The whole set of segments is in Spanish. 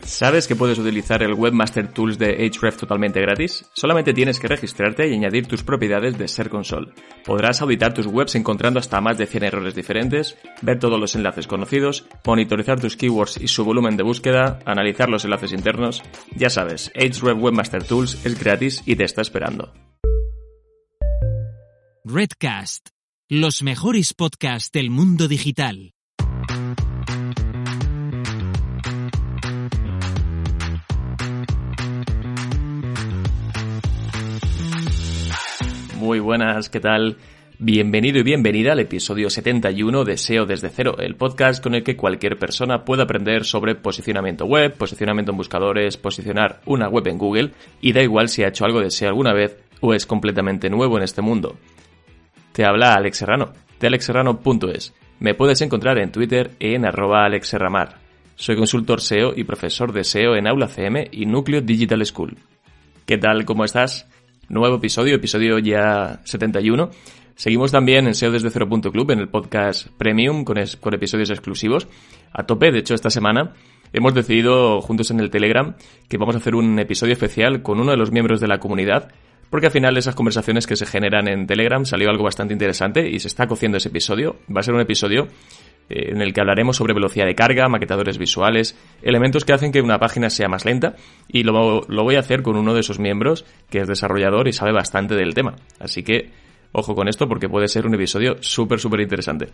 ¿Sabes que puedes utilizar el Webmaster Tools de Ahrefs totalmente gratis? Solamente tienes que registrarte y añadir tus propiedades de Ser Console. Podrás auditar tus webs encontrando hasta más de 100 errores diferentes, ver todos los enlaces conocidos, monitorizar tus keywords y su volumen de búsqueda, analizar los enlaces internos. Ya sabes, Ahrefs Webmaster Tools es gratis y te está esperando. Redcast, los mejores podcasts del mundo digital. Muy buenas, ¿qué tal? Bienvenido y bienvenida al episodio 71 de SEO desde cero, el podcast con el que cualquier persona puede aprender sobre posicionamiento web, posicionamiento en buscadores, posicionar una web en Google y da igual si ha hecho algo de SEO alguna vez o es completamente nuevo en este mundo. Te habla Alex Serrano, de alexserrano.es. Me puedes encontrar en Twitter en arroba alexserramar. Soy consultor SEO y profesor de SEO en Aula CM y Núcleo Digital School. ¿Qué tal? ¿Cómo estás? Nuevo episodio, episodio ya 71. Seguimos también en SEO desde cero.club, en el podcast Premium, con, con episodios exclusivos. A tope, de hecho, esta semana hemos decidido juntos en el Telegram que vamos a hacer un episodio especial con uno de los miembros de la comunidad, porque al final esas conversaciones que se generan en Telegram salió algo bastante interesante y se está cociendo ese episodio. Va a ser un episodio en el que hablaremos sobre velocidad de carga, maquetadores visuales, elementos que hacen que una página sea más lenta y lo, lo, voy a hacer con uno de sus miembros que es desarrollador y sabe bastante del tema. Así que ojo con esto porque puede ser un episodio súper, súper interesante.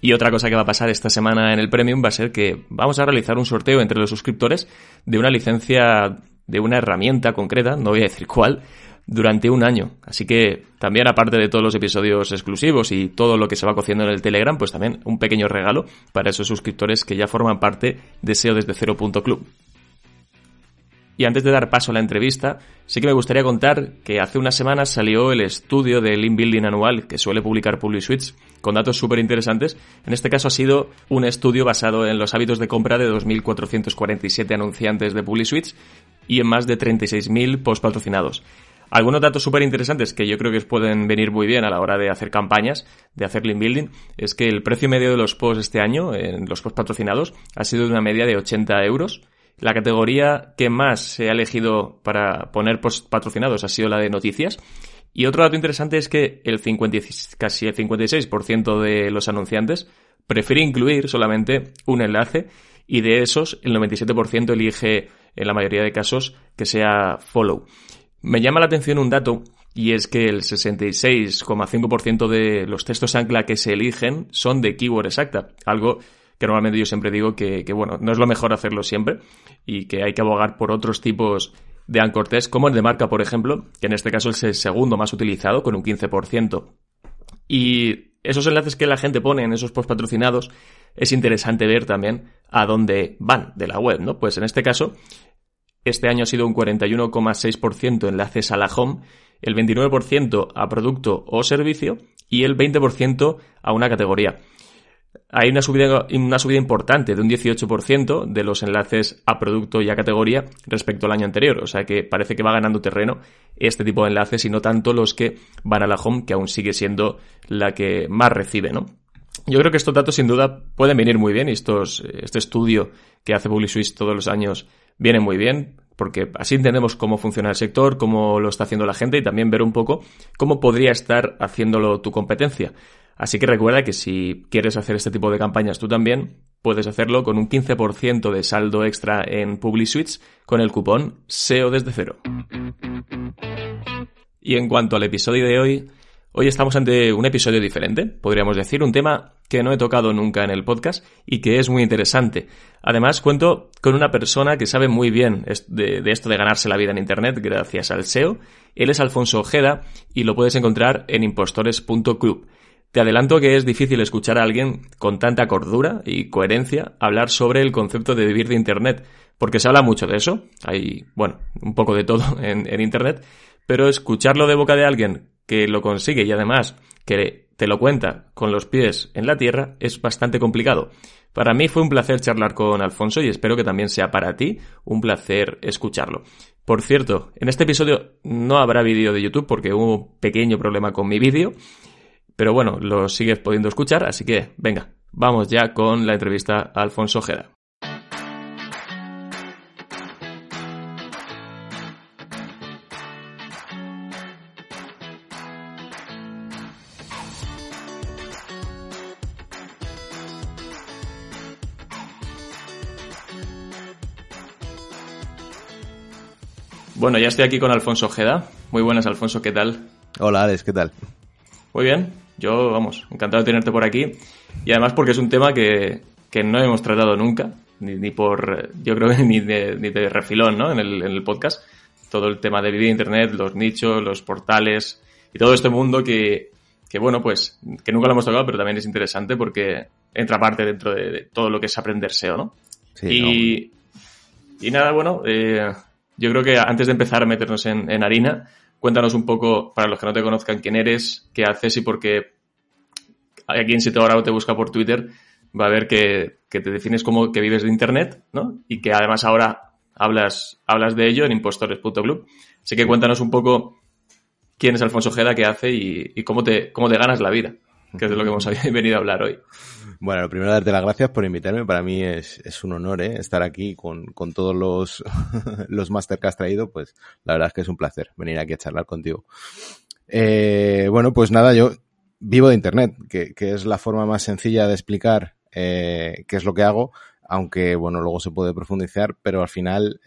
Y otra cosa que va a pasar esta semana en el Premium va a ser que vamos a realizar un sorteo entre los suscriptores de una licencia de una herramienta concreta, no voy a decir cuál, durante un año. Así que también, aparte de todos los episodios exclusivos y todo lo que se va cociendo en el Telegram, pues también un pequeño regalo para esos suscriptores que ya forman parte de SEO desde cero.club. Y antes de dar paso a la entrevista, sí que me gustaría contar que hace unas semanas salió el estudio de Link Building anual que suele publicar PubliSuites con datos súper interesantes. En este caso ha sido un estudio basado en los hábitos de compra de 2.447 anunciantes de PubliSuites y en más de 36.000 post patrocinados. Algunos datos súper interesantes que yo creo que os pueden venir muy bien a la hora de hacer campañas, de hacer link building, es que el precio medio de los posts este año, en los posts patrocinados, ha sido de una media de 80 euros. La categoría que más se ha elegido para poner posts patrocinados ha sido la de noticias. Y otro dato interesante es que el 50, casi el 56% de los anunciantes prefiere incluir solamente un enlace y de esos el 97% elige en la mayoría de casos que sea follow. Me llama la atención un dato y es que el 66,5% de los textos ancla que se eligen son de keyword exacta, algo que normalmente yo siempre digo que, bueno, no es lo mejor hacerlo siempre y que hay que abogar por otros tipos de anchor text, como el de marca, por ejemplo, que en este caso es el segundo más utilizado, con un 15%. Y esos enlaces que la gente pone en esos post patrocinados, es interesante ver también a dónde van de la web, ¿no? Pues en este caso, este año ha sido un 41,6% enlaces a la home, el 29% a producto o servicio y el 20% a una categoría. Hay una subida, importante de un 18% de los enlaces a producto y a categoría respecto al año anterior. O sea que parece que va ganando terreno este tipo de enlaces y no tanto los que van a la home, que aún sigue siendo la que más recibe, ¿no? Yo creo que estos datos sin duda pueden venir muy bien y estos, este estudio que hace PubliSuisse todos los años viene muy bien porque así entendemos cómo funciona el sector, cómo lo está haciendo la gente y también ver un poco cómo podría estar haciéndolo tu competencia. Así que recuerda que si quieres hacer este tipo de campañas tú también, puedes hacerlo con un 15% de saldo extra en PubliSuites con el cupón SEO desde cero. Y en cuanto al episodio de hoy, Hoy estamos ante un episodio diferente, podríamos decir, un tema que no he tocado nunca en el podcast y que es muy interesante. Además, cuento con una persona que sabe muy bien de, esto de ganarse la vida en Internet gracias al SEO. Él es Alfonso Ojeda y lo puedes encontrar en impostores.club. te adelanto que es difícil escuchar a alguien con tanta cordura y coherencia hablar sobre el concepto de vivir de Internet, porque se habla mucho de eso, hay, bueno, un poco de todo en, Internet, pero escucharlo de boca de alguien que lo consigue y además que te lo cuenta con los pies en la tierra es bastante complicado. Para mí fue un placer charlar con Alfonso y espero que también sea para ti un placer escucharlo. Por cierto, en este episodio no habrá vídeo de YouTube porque hubo un pequeño problema con mi vídeo pero bueno, lo sigues pudiendo escuchar, así que venga, vamos ya con la entrevista a Alfonso Ojeda. Bueno, ya estoy aquí con Alfonso Ojeda. Muy buenas, Alfonso, ¿qué tal? Hola, Alex, ¿qué tal? Muy bien. Yo, vamos, encantado de tenerte por aquí. Y además porque es un tema que, no hemos tratado nunca, ni, por, yo creo que ni de, ni de refilón, ¿no? En el, en el podcast. Todo el tema de vivir Internet, los nichos, los portales y todo este mundo que, que, bueno, pues, que nunca lo hemos tocado, pero también es interesante porque entra parte dentro de, todo lo que es aprender SEO, ¿no? Sí, y, y nada, bueno, eh, yo creo que antes de empezar a meternos en, en harina, Cuéntanos un poco, para los que no te conozcan, quién eres, qué haces y por qué alguien si te ahora te busca por Twitter va a ver que, te defines como que vives de Internet, ¿no? Y que además ahora hablas, hablas de ello en impostores.club. Así que cuéntanos un poco quién es Alfonso Ojeda, qué hace y, cómo, te, cómo te ganas la vida, que es de lo que hemos venido a hablar hoy. Bueno, lo primero, darte las gracias por invitarme. Para mí es, un honor ¿eh? estar aquí con, todos los, los máster que has traído. Pues la verdad es que es un placer venir aquí a charlar contigo. Eh, bueno, pues nada, yo vivo de Internet, que, es la forma más sencilla de explicar eh, qué es lo que hago, aunque bueno, luego se puede profundizar, pero al final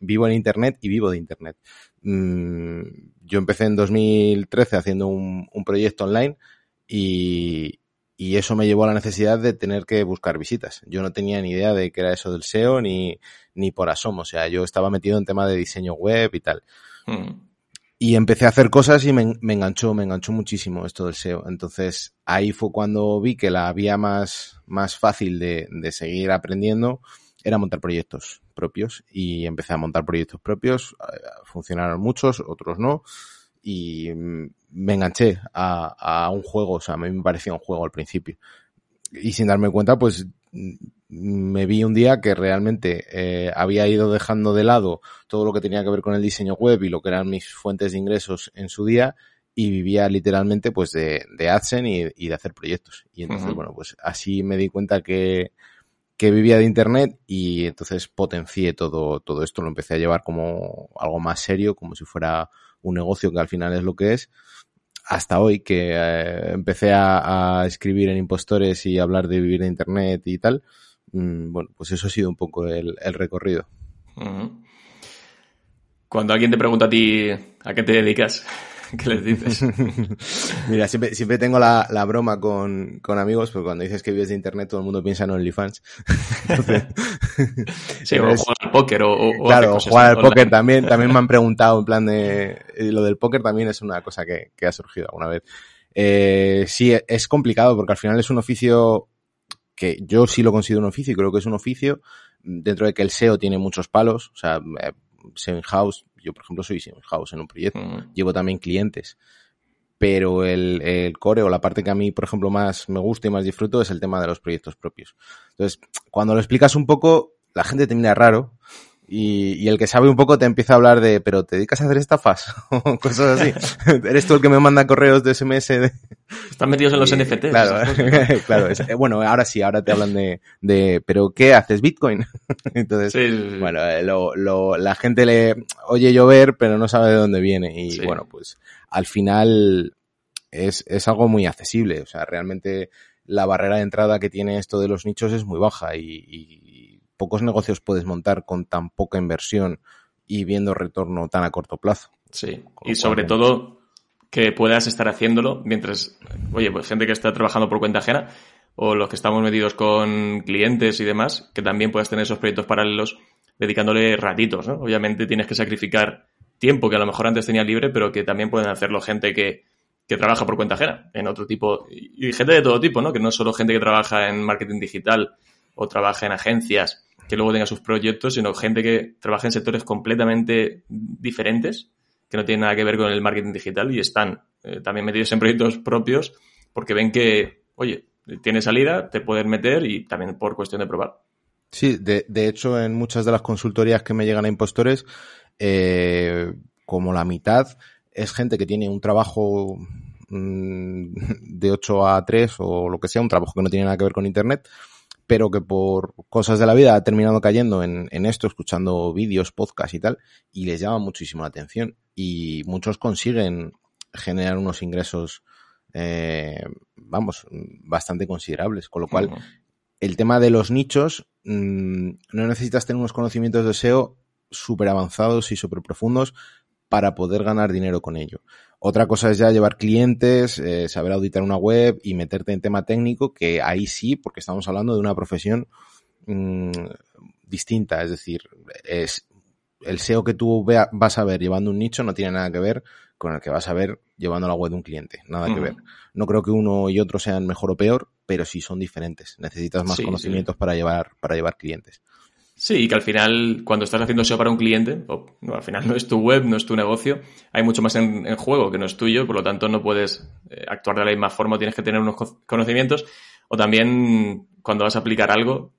vivo en Internet y vivo de Internet. Mm, yo empecé en 2013 haciendo un, un proyecto online y, y eso me llevó a la necesidad de tener que buscar visitas. Yo no tenía ni idea de qué era eso del SEO ni, ni por asomo. O sea, yo estaba metido en tema de diseño web y tal. Hmm. Y empecé a hacer cosas y me, me, enganchó, me enganchó muchísimo esto del SEO. Entonces ahí fue cuando vi que la vía más, más fácil de, de seguir aprendiendo era montar proyectos propios. Y empecé a montar proyectos propios. Eh, funcionaron muchos, otros no y me enganché a, un juego, o sea, a mí me parecía un juego al principio. Y sin darme cuenta, pues me vi un día que realmente eh, había ido dejando de lado todo lo que tenía que ver con el diseño web y lo que eran mis fuentes de ingresos en su día y vivía literalmente pues de, de AdSense y, de hacer proyectos. Y entonces, bueno, pues así me di cuenta que, que vivía de internet y entonces potencié todo, todo esto, lo empecé a llevar como algo más serio, como si fuera un negocio que al final es lo que es, hasta hoy que eh, empecé a, escribir en impostores y hablar de vivir de Internet y tal, mm, bueno, pues eso ha sido un poco el, recorrido. Cuando alguien te pregunta a ti a qué te dedicas, ¿Qué les dices? Mira, siempre, siempre tengo la, la broma con, con, amigos, porque cuando dices que vives de internet todo el mundo piensa en OnlyFans. sí, o jugar al póker o, Claro, jugar al póker también, también me han preguntado en plan de... Lo del póker también es una cosa que, que ha surgido alguna vez. Eh, sí, es complicado porque al final es un oficio que yo sí lo considero un oficio y creo que es un oficio dentro de que el SEO tiene muchos palos, o sea, eh, SEO in-house yo, por ejemplo, soy house en un proyecto. Llevo también clientes. Pero el, el, core o la parte que a mí, por ejemplo, más me gusta y más disfruto es el tema de los proyectos propios. Entonces, cuando lo explicas un poco, la gente te mira raro y, y, el que sabe un poco te empieza a hablar de, pero te dedicas a hacer estafas o cosas así. Eres tú el que me manda correos de SMS. De... Están metidos en los NFTs. Claro, claro. Eh, bueno, ahora sí, ahora te hablan de, de pero ¿qué haces? Bitcoin. Entonces, bueno, eh, lo, lo, la gente le oye llover, pero no sabe de dónde viene. Y bueno, pues al final es, es algo muy accesible. O sea, realmente la barrera de entrada que tiene esto de los nichos es muy baja y, y pocos negocios puedes montar con tan poca inversión y viendo retorno tan a corto plazo. Sí, y sobre todo que puedas estar haciéndolo mientras, oye, pues gente que está trabajando por cuenta ajena o los que estamos metidos con clientes y demás, que también puedas tener esos proyectos paralelos dedicándole ratitos, ¿no? Obviamente tienes que sacrificar tiempo que a lo mejor antes tenía libre, pero que también pueden hacerlo gente que, que trabaja por cuenta ajena, en otro tipo, y gente de todo tipo, ¿no? Que no es solo gente que trabaja en marketing digital o trabaja en agencias que luego tenga sus proyectos, sino gente que trabaja en sectores completamente diferentes, que no tienen nada que ver con el marketing digital y están eh, también metidos en proyectos propios porque ven que, oye, tiene salida, te puedes meter y también por cuestión de probar. Sí, de, hecho, en muchas de las consultorías que me llegan a impostores, eh, como la mitad es gente que tiene un trabajo mm, de 8 a 3 o lo que sea, un trabajo que no tiene nada que ver con Internet, pero que por cosas de la vida ha terminado cayendo en, en esto, escuchando vídeos, podcasts y tal, y les llama muchísimo la atención. Y muchos consiguen generar unos ingresos, eh, vamos, bastante considerables. Con lo cual, el tema de los nichos, mmm, no necesitas tener unos conocimientos de SEO súper avanzados y súper profundos para poder ganar dinero con ello. Otra cosa es ya llevar clientes, eh, saber auditar una web y meterte en tema técnico, que ahí sí, porque estamos hablando de una profesión mmm, distinta. Es decir, es el SEO que tú vea, vas a ver llevando un nicho no tiene nada que ver con el que vas a ver llevando la web de un cliente. Nada uh -huh. que ver. No creo que uno y otro sean mejor o peor, pero sí son diferentes. Necesitas más sí, conocimientos sí. para llevar, para llevar clientes. Sí, y que al final, cuando estás haciendo SEO para un cliente, o, no, al final no es tu web, no es tu negocio, hay mucho más en, en juego que no es tuyo, por lo tanto no puedes eh, actuar de la misma forma, tienes que tener unos conocimientos, o también cuando vas a aplicar algo,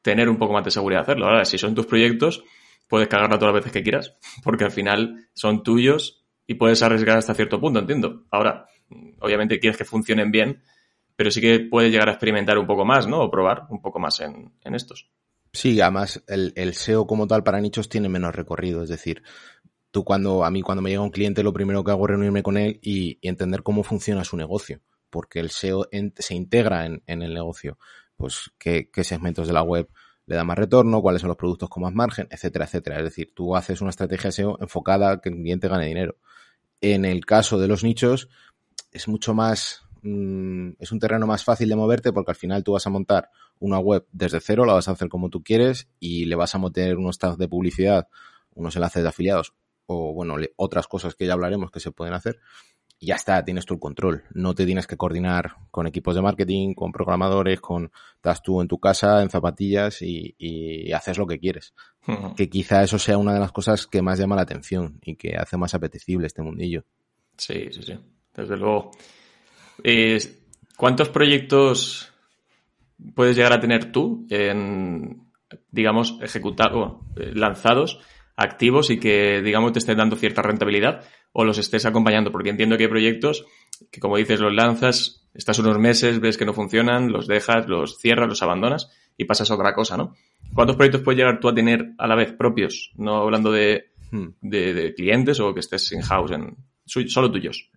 tener un poco más de seguridad de hacerlo. Ahora, si son tus proyectos, puedes cagarla todas las veces que quieras, porque al final son tuyos y puedes arriesgar hasta cierto punto, entiendo. Ahora, obviamente quieres que funcionen bien, pero sí que puedes llegar a experimentar un poco más, ¿no? O probar un poco más en, en estos. Sí, además el, el, SEO como tal para nichos tiene menos recorrido, es decir, tú cuando, a mí cuando me llega un cliente lo primero que hago es reunirme con él y, entender cómo funciona su negocio, porque el SEO se integra en, en, el negocio, pues qué, qué segmentos de la web le da más retorno, cuáles son los productos con más margen, etcétera, etcétera. Es decir, tú haces una estrategia SEO enfocada a que el cliente gane dinero. En el caso de los nichos, es mucho más, mmm, es un terreno más fácil de moverte porque al final tú vas a montar una web desde cero, la vas a hacer como tú quieres y le vas a meter unos tags de publicidad, unos enlaces de afiliados o, bueno, otras cosas que ya hablaremos que se pueden hacer. Y ya está, tienes tú el control. No te tienes que coordinar con equipos de marketing, con programadores, con estás tú en tu casa, en zapatillas y, y haces lo que quieres. Uh -huh. Que quizá eso sea una de las cosas que más llama la atención y que hace más apetecible este mundillo. Sí, sí, sí. Desde luego. Eh, ¿Cuántos proyectos puedes llegar a tener tú en, digamos, ejecutados, eh, lanzados, activos y que, digamos, te estén dando cierta rentabilidad? o los estés acompañando, porque entiendo que hay proyectos que, como dices, los lanzas, estás unos meses, ves que no funcionan, los dejas, los cierras, los abandonas y pasas a otra cosa, ¿no? ¿Cuántos proyectos puedes llegar tú a tener a la vez propios? No hablando de, hmm. de, de clientes o que estés in-house, en, solo tuyos.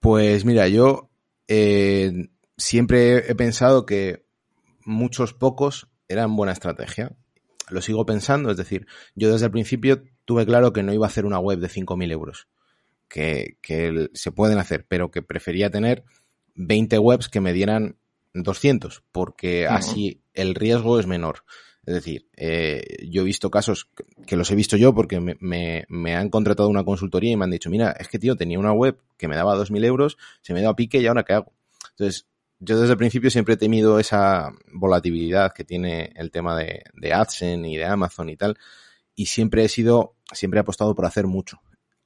Pues mira, yo eh, siempre he pensado que muchos pocos eran buena estrategia. Lo sigo pensando, es decir, yo desde el principio tuve claro que no iba a hacer una web de 5.000 euros que, que se pueden hacer, pero que prefería tener 20 webs que me dieran 200, porque uh -huh. así el riesgo es menor. Es decir, eh, yo he visto casos que los he visto yo porque me, han contratado una consultoría y me han dicho, mira, es que tío, tenía una web que me daba 2.000 euros, se me dio a pique y ahora qué hago. Entonces, yo desde el principio siempre he temido esa volatilidad que tiene el tema de, de AdSense y de Amazon y tal, y siempre he sido, siempre he apostado por hacer mucho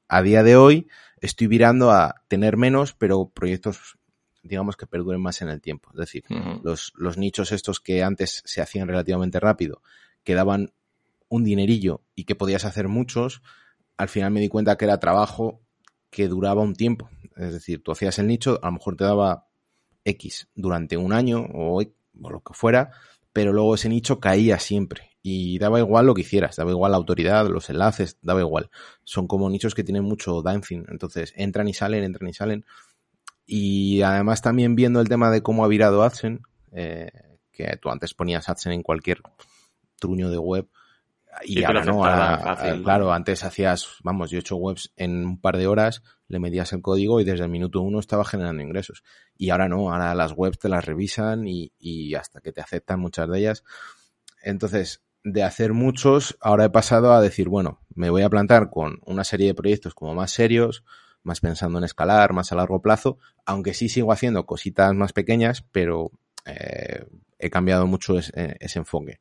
a día de hoy estoy virando a tener menos, pero proyectos, digamos, que perduren más en el tiempo. Es decir, uh -huh. los, los nichos estos que antes se hacían relativamente rápido, que daban un dinerillo y que podías hacer muchos, al final me di cuenta que era trabajo que duraba un tiempo. Es decir, tú hacías el nicho, a lo mejor te daba X durante un año o, o lo que fuera, pero luego ese nicho caía siempre y daba igual lo que hicieras, daba igual la autoridad, los enlaces, daba igual. Son como nichos que tienen mucho dancing, entonces entran y salen, entran y salen. Y además también viendo el tema de cómo ha virado AdSense, eh, que tú antes ponías AdSense en cualquier truño de web, y sí, ahora no, ahora, fácil, claro, antes hacías, vamos, yo he hecho webs en un par de horas, le metías el código y desde el minuto uno estaba generando ingresos. Y ahora no, ahora las webs te las revisan y, y hasta que te aceptan muchas de ellas. Entonces, de hacer muchos, ahora he pasado a decir, bueno, me voy a plantar con una serie de proyectos como más serios, más pensando en escalar, más a largo plazo, aunque sí sigo haciendo cositas más pequeñas, pero eh, he cambiado mucho ese, enfoque.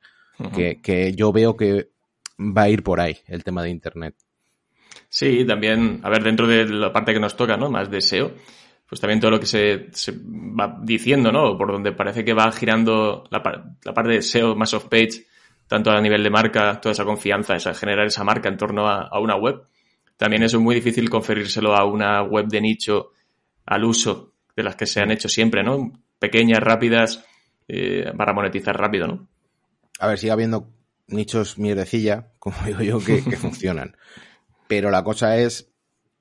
que, que yo veo que va a ir por ahí el tema de Internet. Sí, también, a ver, dentro de la parte que nos toca, ¿no? Más deseo, pues también todo lo que se, va diciendo, ¿no? Por donde parece que va girando la, parte de SEO más off-page, tanto a nivel de marca, toda esa confianza, esa generar esa marca en torno a, una web. También es muy difícil conferírselo a una web de nicho al uso de las que se han hecho siempre, ¿no? Pequeñas, rápidas, eh, para monetizar rápido, ¿no? A ver, sigue habiendo nichos mierdecilla, como digo yo, que, funcionan. Pero la cosa es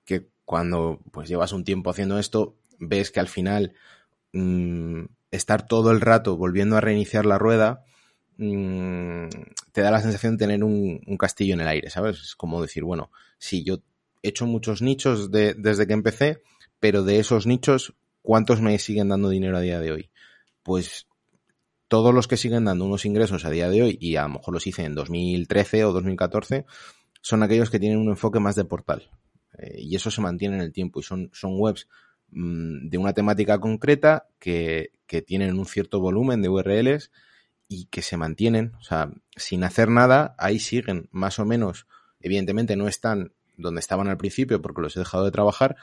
que cuando pues llevas un tiempo haciendo esto, ves que al final mm, estar todo el rato volviendo a reiniciar la rueda mm, te da la sensación de tener un, castillo en el aire, ¿sabes? Es como decir, bueno, sí, yo he hecho muchos nichos desde que empecé, pero de esos nichos, ¿cuántos me siguen dando dinero a día de hoy? Pues todos los que siguen dando unos ingresos a día de hoy, y a lo mejor los hice en 2013 o 2014, son aquellos que tienen un enfoque más de portal. Eh, y eso se mantiene en el tiempo y son, webs mm, de una temática concreta que, que, tienen un cierto volumen de URLs y que se mantienen, o sea, sin hacer nada, ahí siguen más o menos, evidentemente no están donde estaban al principio porque los he dejado de trabajar,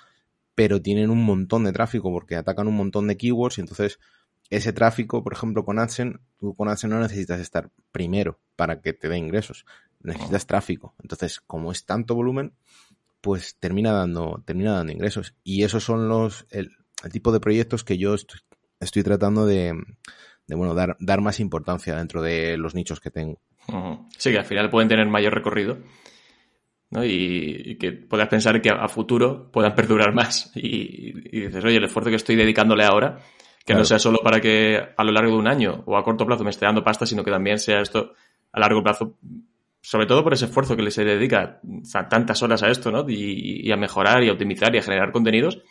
pero tienen un montón de tráfico porque atacan un montón de keywords y entonces ese tráfico, por ejemplo, con AdSense, tú con AdSense no necesitas estar primero para que te dé ingresos, necesitas tráfico. Entonces, como es tanto volumen, pues termina dando, termina dando ingresos. Y esos son los, el, tipo de proyectos que yo estoy, tratando de, bueno, dar, dar más importancia dentro de los nichos que tengo. Sí, que al final pueden tener mayor recorrido. ¿No? Y, que puedas pensar que a, futuro puedan perdurar más. Y, y, dices, oye, el esfuerzo que estoy dedicándole ahora que no sea solo para que a lo largo de un año o a corto plazo me esté dando pasta, sino que también sea esto a largo plazo, sobre todo por ese esfuerzo que le se dedica tantas horas a esto, ¿no? Y, a mejorar y a optimizar y a generar contenidos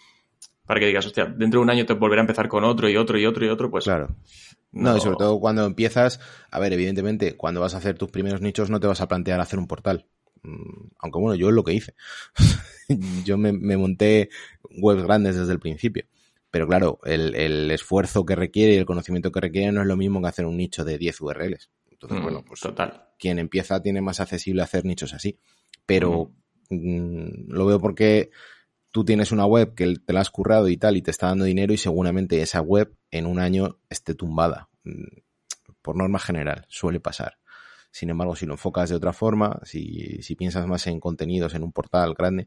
para que digas, hostia, dentro de un año te volverá a empezar con otro y otro y otro y otro, pues. Claro. No, y sobre todo cuando empiezas, a ver, evidentemente, cuando vas a hacer tus primeros nichos no te vas a plantear hacer un portal. Mm, aunque bueno, yo es lo que hice. yo me monté webs grandes desde el principio. Pero claro, el, esfuerzo que requiere y el conocimiento que requiere no es lo mismo que hacer un nicho de 10 URLs. Entonces, mm, bueno, pues total. quien empieza tiene más accesible hacer nichos así. Pero mm, lo veo porque tú tienes una web que te la has currado y tal y te está dando dinero y seguramente esa web en un año esté tumbada. Por norma general, suele pasar. Sin embargo, si lo enfocas de otra forma, si, si piensas más en contenidos en un portal grande,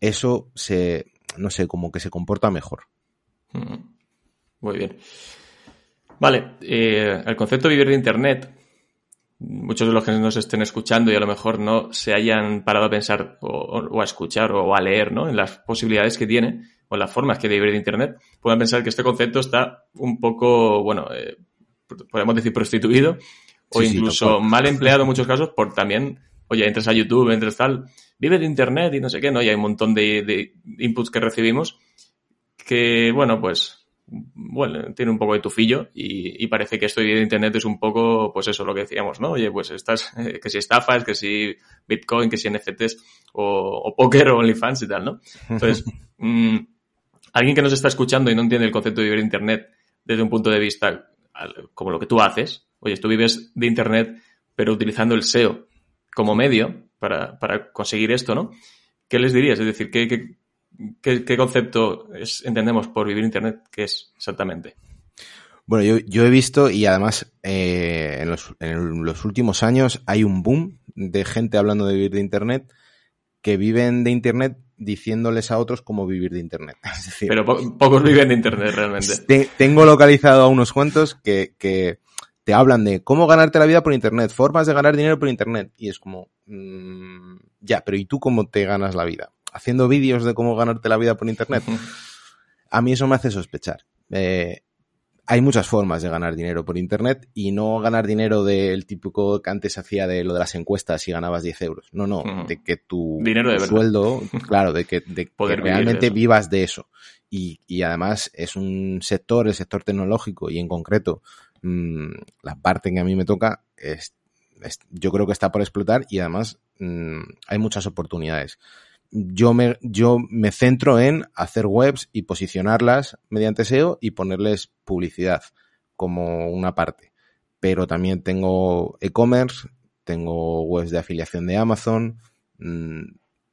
eso se, no sé, como que se comporta mejor. Muy bien. Vale, eh, el concepto de vivir de Internet, muchos de los que nos estén escuchando y a lo mejor no se hayan parado a pensar o, a escuchar o a leer ¿no? en las posibilidades que tiene o en las formas que de vivir de Internet, puedan pensar que este concepto está un poco, bueno, eh, podemos decir prostituido o incluso mal empleado en muchos casos por también, oye, entras a YouTube, entras tal, vive de Internet y no sé qué, ¿no? Y hay un montón de, de inputs que recibimos que, bueno, pues, bueno, tiene un poco de tufillo y, parece que esto de Internet es un poco, pues eso, lo que decíamos, ¿no? Oye, pues estás, que si estafas, que si Bitcoin, que si NFTs o, o póker o OnlyFans y tal, ¿no? Entonces, mm, alguien que nos está escuchando y no entiende el concepto de vivir de Internet desde un punto de vista como lo que tú haces, oye, tú vives de Internet pero utilizando el SEO como medio para, para conseguir esto, ¿no? ¿Qué les dirías? Es decir, ¿qué, qué, ¿Qué, concepto entendemos por vivir Internet? ¿Qué es exactamente? Bueno, yo, he visto y además eh, en, los, últimos años hay un boom de gente hablando de vivir de Internet que viven de Internet diciéndoles a otros cómo vivir de Internet. Pero pocos viven de Internet realmente. tengo localizado a unos cuantos que, te hablan de cómo ganarte la vida por Internet, formas de ganar dinero por Internet. Y es como, mm, ya, pero ¿y tú cómo te ganas la vida? haciendo vídeos de cómo ganarte la vida por internet. A mí eso me hace sospechar. Eh, hay muchas formas de ganar dinero por internet y no ganar dinero del típico que antes hacía de lo de las encuestas y ganabas 10 euros. No, no, de que tu, sueldo, claro, de que, realmente vivas de eso. Y, además es un sector, el sector tecnológico y en concreto mm, la parte que a mí me toca, es, yo creo que está por explotar y además mm, hay muchas oportunidades yo me, yo me centro en hacer webs y posicionarlas mediante SEO y ponerles publicidad como una parte. Pero también tengo e-commerce, tengo webs de afiliación de Amazon mm,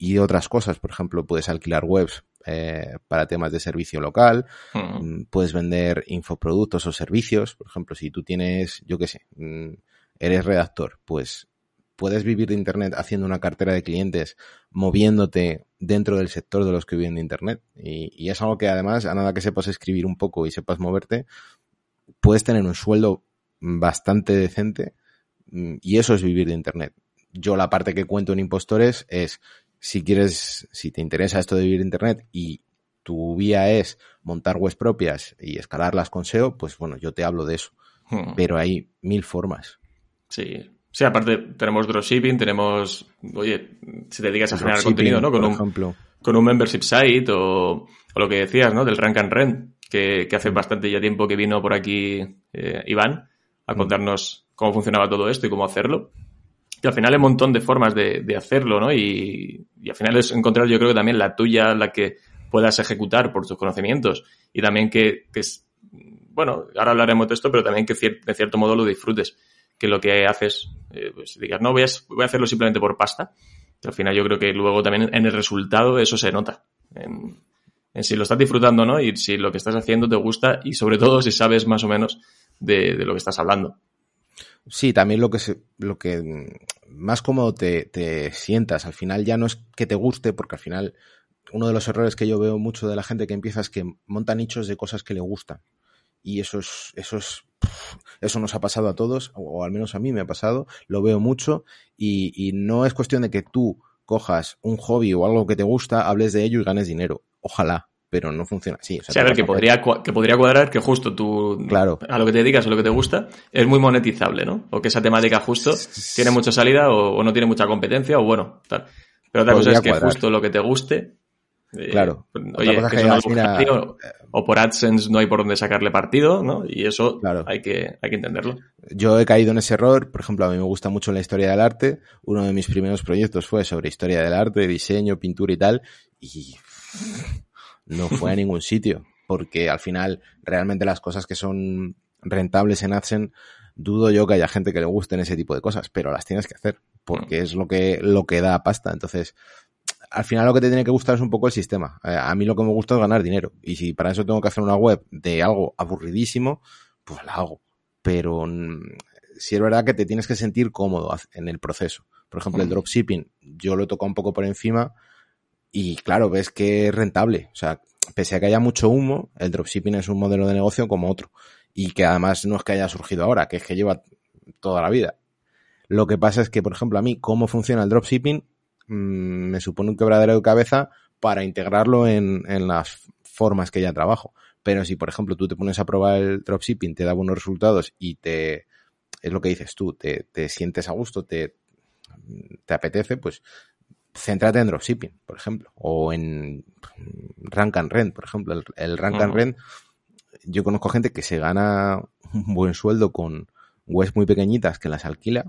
y otras cosas. Por ejemplo, puedes alquilar webs eh, para temas de servicio local, mm, puedes vender infoproductos o servicios. Por ejemplo, si tú tienes, yo qué sé, mm, eres redactor, pues puedes vivir de Internet haciendo una cartera de clientes, moviéndote dentro del sector de los que viven de Internet. Y, es algo que además, a nada que sepas escribir un poco y sepas moverte, puedes tener un sueldo bastante decente mm, y eso es vivir de Internet. Yo la parte que cuento en Impostores es, si quieres, si te interesa esto de vivir Internet y tu vía es montar webs propias y escalarlas con SEO, pues bueno, yo te hablo de eso. Hmm. Pero hay mil formas. Sí, Sí, aparte tenemos dropshipping, tenemos, oye, si te dedicas a generar contenido, ¿no? Con un, ejemplo. con un membership site o, o, lo que decías, ¿no? Del rank and rent, que, que hace bastante ya tiempo que vino por aquí eh, Iván a mm. contarnos cómo funcionaba todo esto y cómo hacerlo. Y al final hay un montón de formas de, de hacerlo, ¿no? Y, y, al final es encontrar, yo creo que también la tuya, la que puedas ejecutar por tus conocimientos y también que, que es, bueno, ahora hablaremos de esto, pero también que de cierto modo lo disfrutes que lo que haces, eh, pues digas, no, voy a, voy a hacerlo simplemente por pasta. al final yo creo que luego también en el resultado eso se nota. En, si lo estás disfrutando no y si lo que estás haciendo te gusta y sobre todo si sabes más o menos de, lo que estás hablando. Sí, también lo que lo que más cómodo te, te, sientas. Al final ya no es que te guste, porque al final uno de los errores que yo veo mucho de la gente que empieza es que monta nichos de cosas que le gustan. Y eso es, eso es eso nos ha pasado a todos, o al menos a mí me ha pasado, lo veo mucho y, no es cuestión de que tú cojas un hobby o algo que te gusta, hables de ello y ganes dinero. Ojalá, pero no funciona así. O sea, a ver, que podría, que podría cuadrar que justo tú, claro. a lo que te dedicas o lo que te gusta, es muy monetizable, ¿no? O que esa temática justo tiene mucha salida o, no tiene mucha competencia o bueno, tal. Pero otra cosa es que justo lo que te guste eh, claro. Oye, o, por AdSense no hay por dónde sacarle partido, ¿no? Y eso claro. hay, que, hay que entenderlo. Yo he caído en ese error. Por ejemplo, a mí me gusta mucho la historia del arte. Uno de mis primeros proyectos fue sobre historia del arte, diseño, pintura y tal. Y no fue a ningún sitio. Porque al final, realmente las cosas que son rentables en AdSense, dudo yo que haya gente que le gusten ese tipo de cosas, pero las tienes que hacer. Porque mm. es lo que, lo que da pasta. Entonces, al final lo que te tiene que gustar es un poco el sistema. Eh, a mí lo que me gusta es ganar dinero. Y si para eso tengo que hacer una web de algo aburridísimo, pues la hago. Pero mm, si es verdad que te tienes que sentir cómodo en el proceso. Por ejemplo, el mm. dropshipping, yo lo he tocado un poco por encima y claro, ves que es rentable. O sea, pese a que haya mucho humo, el dropshipping es un modelo de negocio como otro. Y que además no es que haya surgido ahora, que es que lleva toda la vida. Lo que pasa es que, por ejemplo, a mí, cómo funciona el dropshipping, Mm, me supone un quebradero de cabeza para integrarlo en, en las formas que ya trabajo. Pero si, por ejemplo, tú te pones a probar el dropshipping, te da buenos resultados y te, es lo que dices tú, te, te sientes a gusto, te, te apetece, pues céntrate en dropshipping, por ejemplo, o en rank and rent, por ejemplo. El, el rank and rent, yo conozco gente que se gana un buen sueldo con webs muy pequeñitas que las alquila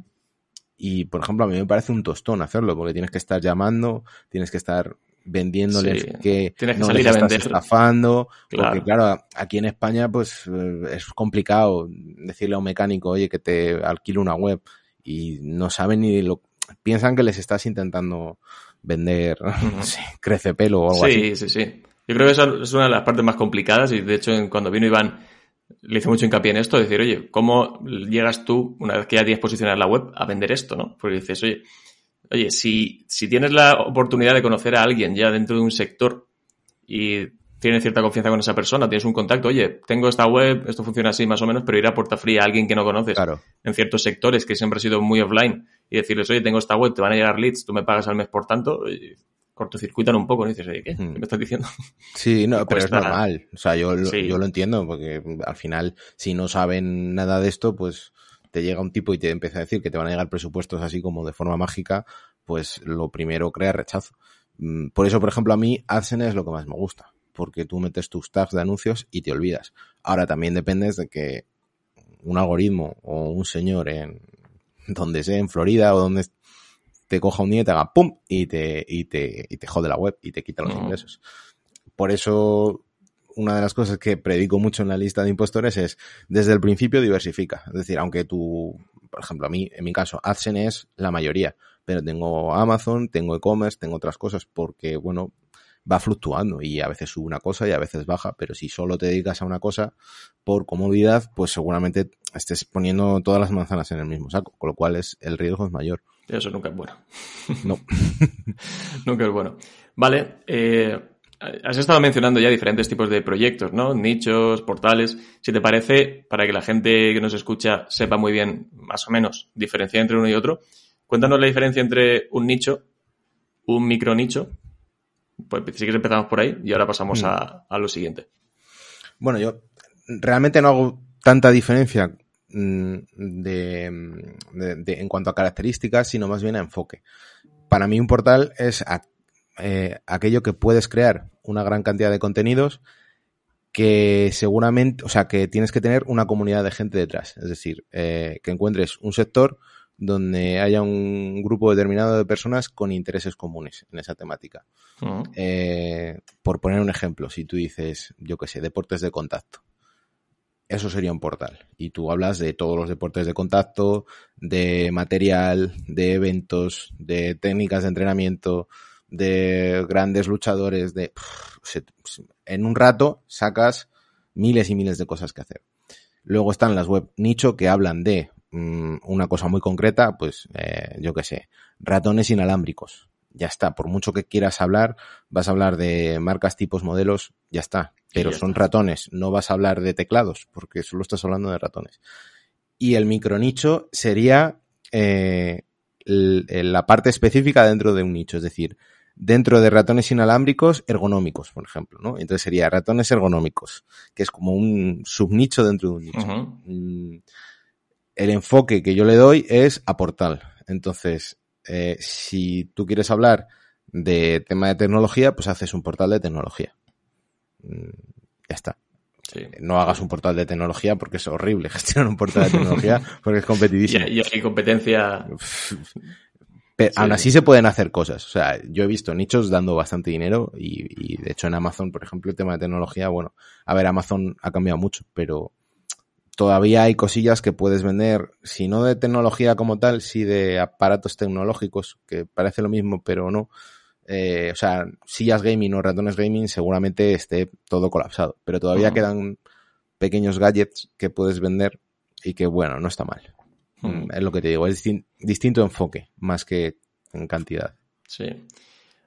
y, por ejemplo, a mí me parece un tostón hacerlo, porque tienes que estar llamando, tienes que estar vendiéndoles que, tienes que no salir a estás estafando. Porque, claro, aquí en España, pues eh, es complicado decirle a un mecánico, oye, que te alquile una web. Y no saben ni lo. Piensan que les estás intentando vender, crece pelo o algo así. Sí, sí, sí. Yo creo que esa es una de las partes más complicadas y de hecho cuando vino Iván le hice mucho hincapié en esto, decir, oye, ¿cómo llegas tú, una vez que ya tienes posicionada la web, a vender esto, no? Porque dices, oye, oye, si, si tienes la oportunidad de conocer a alguien ya dentro de un sector y tienes cierta confianza con esa persona, tienes un contacto, oye, tengo esta web, esto funciona así más o menos, pero ir a puerta fría a alguien que no conoces en ciertos sectores que siempre ha sido muy offline y decirles, oye, tengo esta web, te van a llegar leads, tú me pagas al mes por tanto, cortocircuitan un poco, ¿no? dices, ¿qué? ¿Qué me estás diciendo? Sí, no, pero es normal. O sea, yo, yo lo entiendo, porque al final, si no saben nada de esto, pues te llega un tipo y te empieza a decir que te van a llegar presupuestos así como de forma mágica, pues lo primero crea rechazo. Mm, por eso, por ejemplo, a mí AdSense es lo que más me gusta, porque tú metes tus tags de anuncios y te olvidas. Ahora también dependes de que un algoritmo o un señor en donde sea, en Florida o donde te coja un día y te haga pum y te, y te, y te jode la web y te quita los ingresos. Por eso, una de las cosas que predico mucho en la lista de impostores es, desde el principio diversifica. Es decir, aunque tú, por ejemplo, a mí, en mi caso, AdSense es la mayoría, pero tengo Amazon, tengo e-commerce, tengo otras cosas, porque, bueno, va fluctuando y a veces sube una cosa y a veces baja, pero si solo te dedicas a una cosa por comodidad, pues seguramente estés poniendo todas las manzanas en el mismo saco, con lo cual es, el riesgo es mayor. Eso nunca es bueno. No. nunca es bueno. Vale, eh, has estado mencionando ya diferentes tipos de proyectos, ¿no? Nichos, portales. Si te parece, para que la gente que nos escucha sepa muy bien, más o menos, diferenciar entre uno y otro, cuéntanos la diferencia entre un nicho, un micro nicho pues sí que empezamos por ahí y ahora pasamos mm. a, lo siguiente. Bueno, yo realmente no hago tanta diferencia mm, de, en cuanto a características, sino más bien a enfoque. Para mí un portal es eh, aquello que puedes crear una gran cantidad de contenidos que seguramente, o sea, que tienes que tener una comunidad de gente detrás. Es decir, eh, que encuentres un sector donde haya un grupo determinado de personas con intereses comunes en esa temática. Eh, por poner un ejemplo, si tú dices, yo qué sé, deportes de contacto, eso sería un portal. Y tú hablas de todos los deportes de contacto, de material, de eventos, de técnicas de entrenamiento, de grandes luchadores, de... en un rato sacas miles y miles de cosas que hacer. Luego están las web nicho que hablan de Mm, una cosa muy concreta, pues eh, yo qué sé, ratones inalámbricos. Ya está, por mucho que quieras hablar, vas a hablar de marcas, tipos, modelos, ya está. Pero son ratones, no vas a hablar de teclados, porque solo estás hablando de ratones. Y el micronicho sería eh, la parte específica dentro de un nicho, es decir, dentro de ratones inalámbricos ergonómicos, por ejemplo, ¿no? Entonces sería ratones ergonómicos, que es como un subnicho dentro de un nicho el enfoque que yo le doy es a portal. Entonces, eh, si tú quieres hablar de tema de tecnología, pues haces un portal de tecnología. Mm, ya está. No hagas un portal de tecnología porque es horrible gestionar un portal de tecnología porque es competitivísimo. Y, hay competencia. Pero aún así se pueden hacer cosas. O sea, yo he visto nichos dando bastante dinero y, y, de hecho en Amazon, por ejemplo, el tema de tecnología, bueno, a ver, Amazon ha cambiado mucho, pero todavía hay cosillas que puedes vender, si no de tecnología como tal, sí de aparatos tecnológicos, que parece lo mismo, pero no. Eh, o sea, sillas gaming o ratones gaming seguramente esté todo colapsado, pero todavía quedan pequeños gadgets que puedes vender y que, bueno, no está mal. Mm, es lo que te digo, es distinto enfoque más que en cantidad. Sí.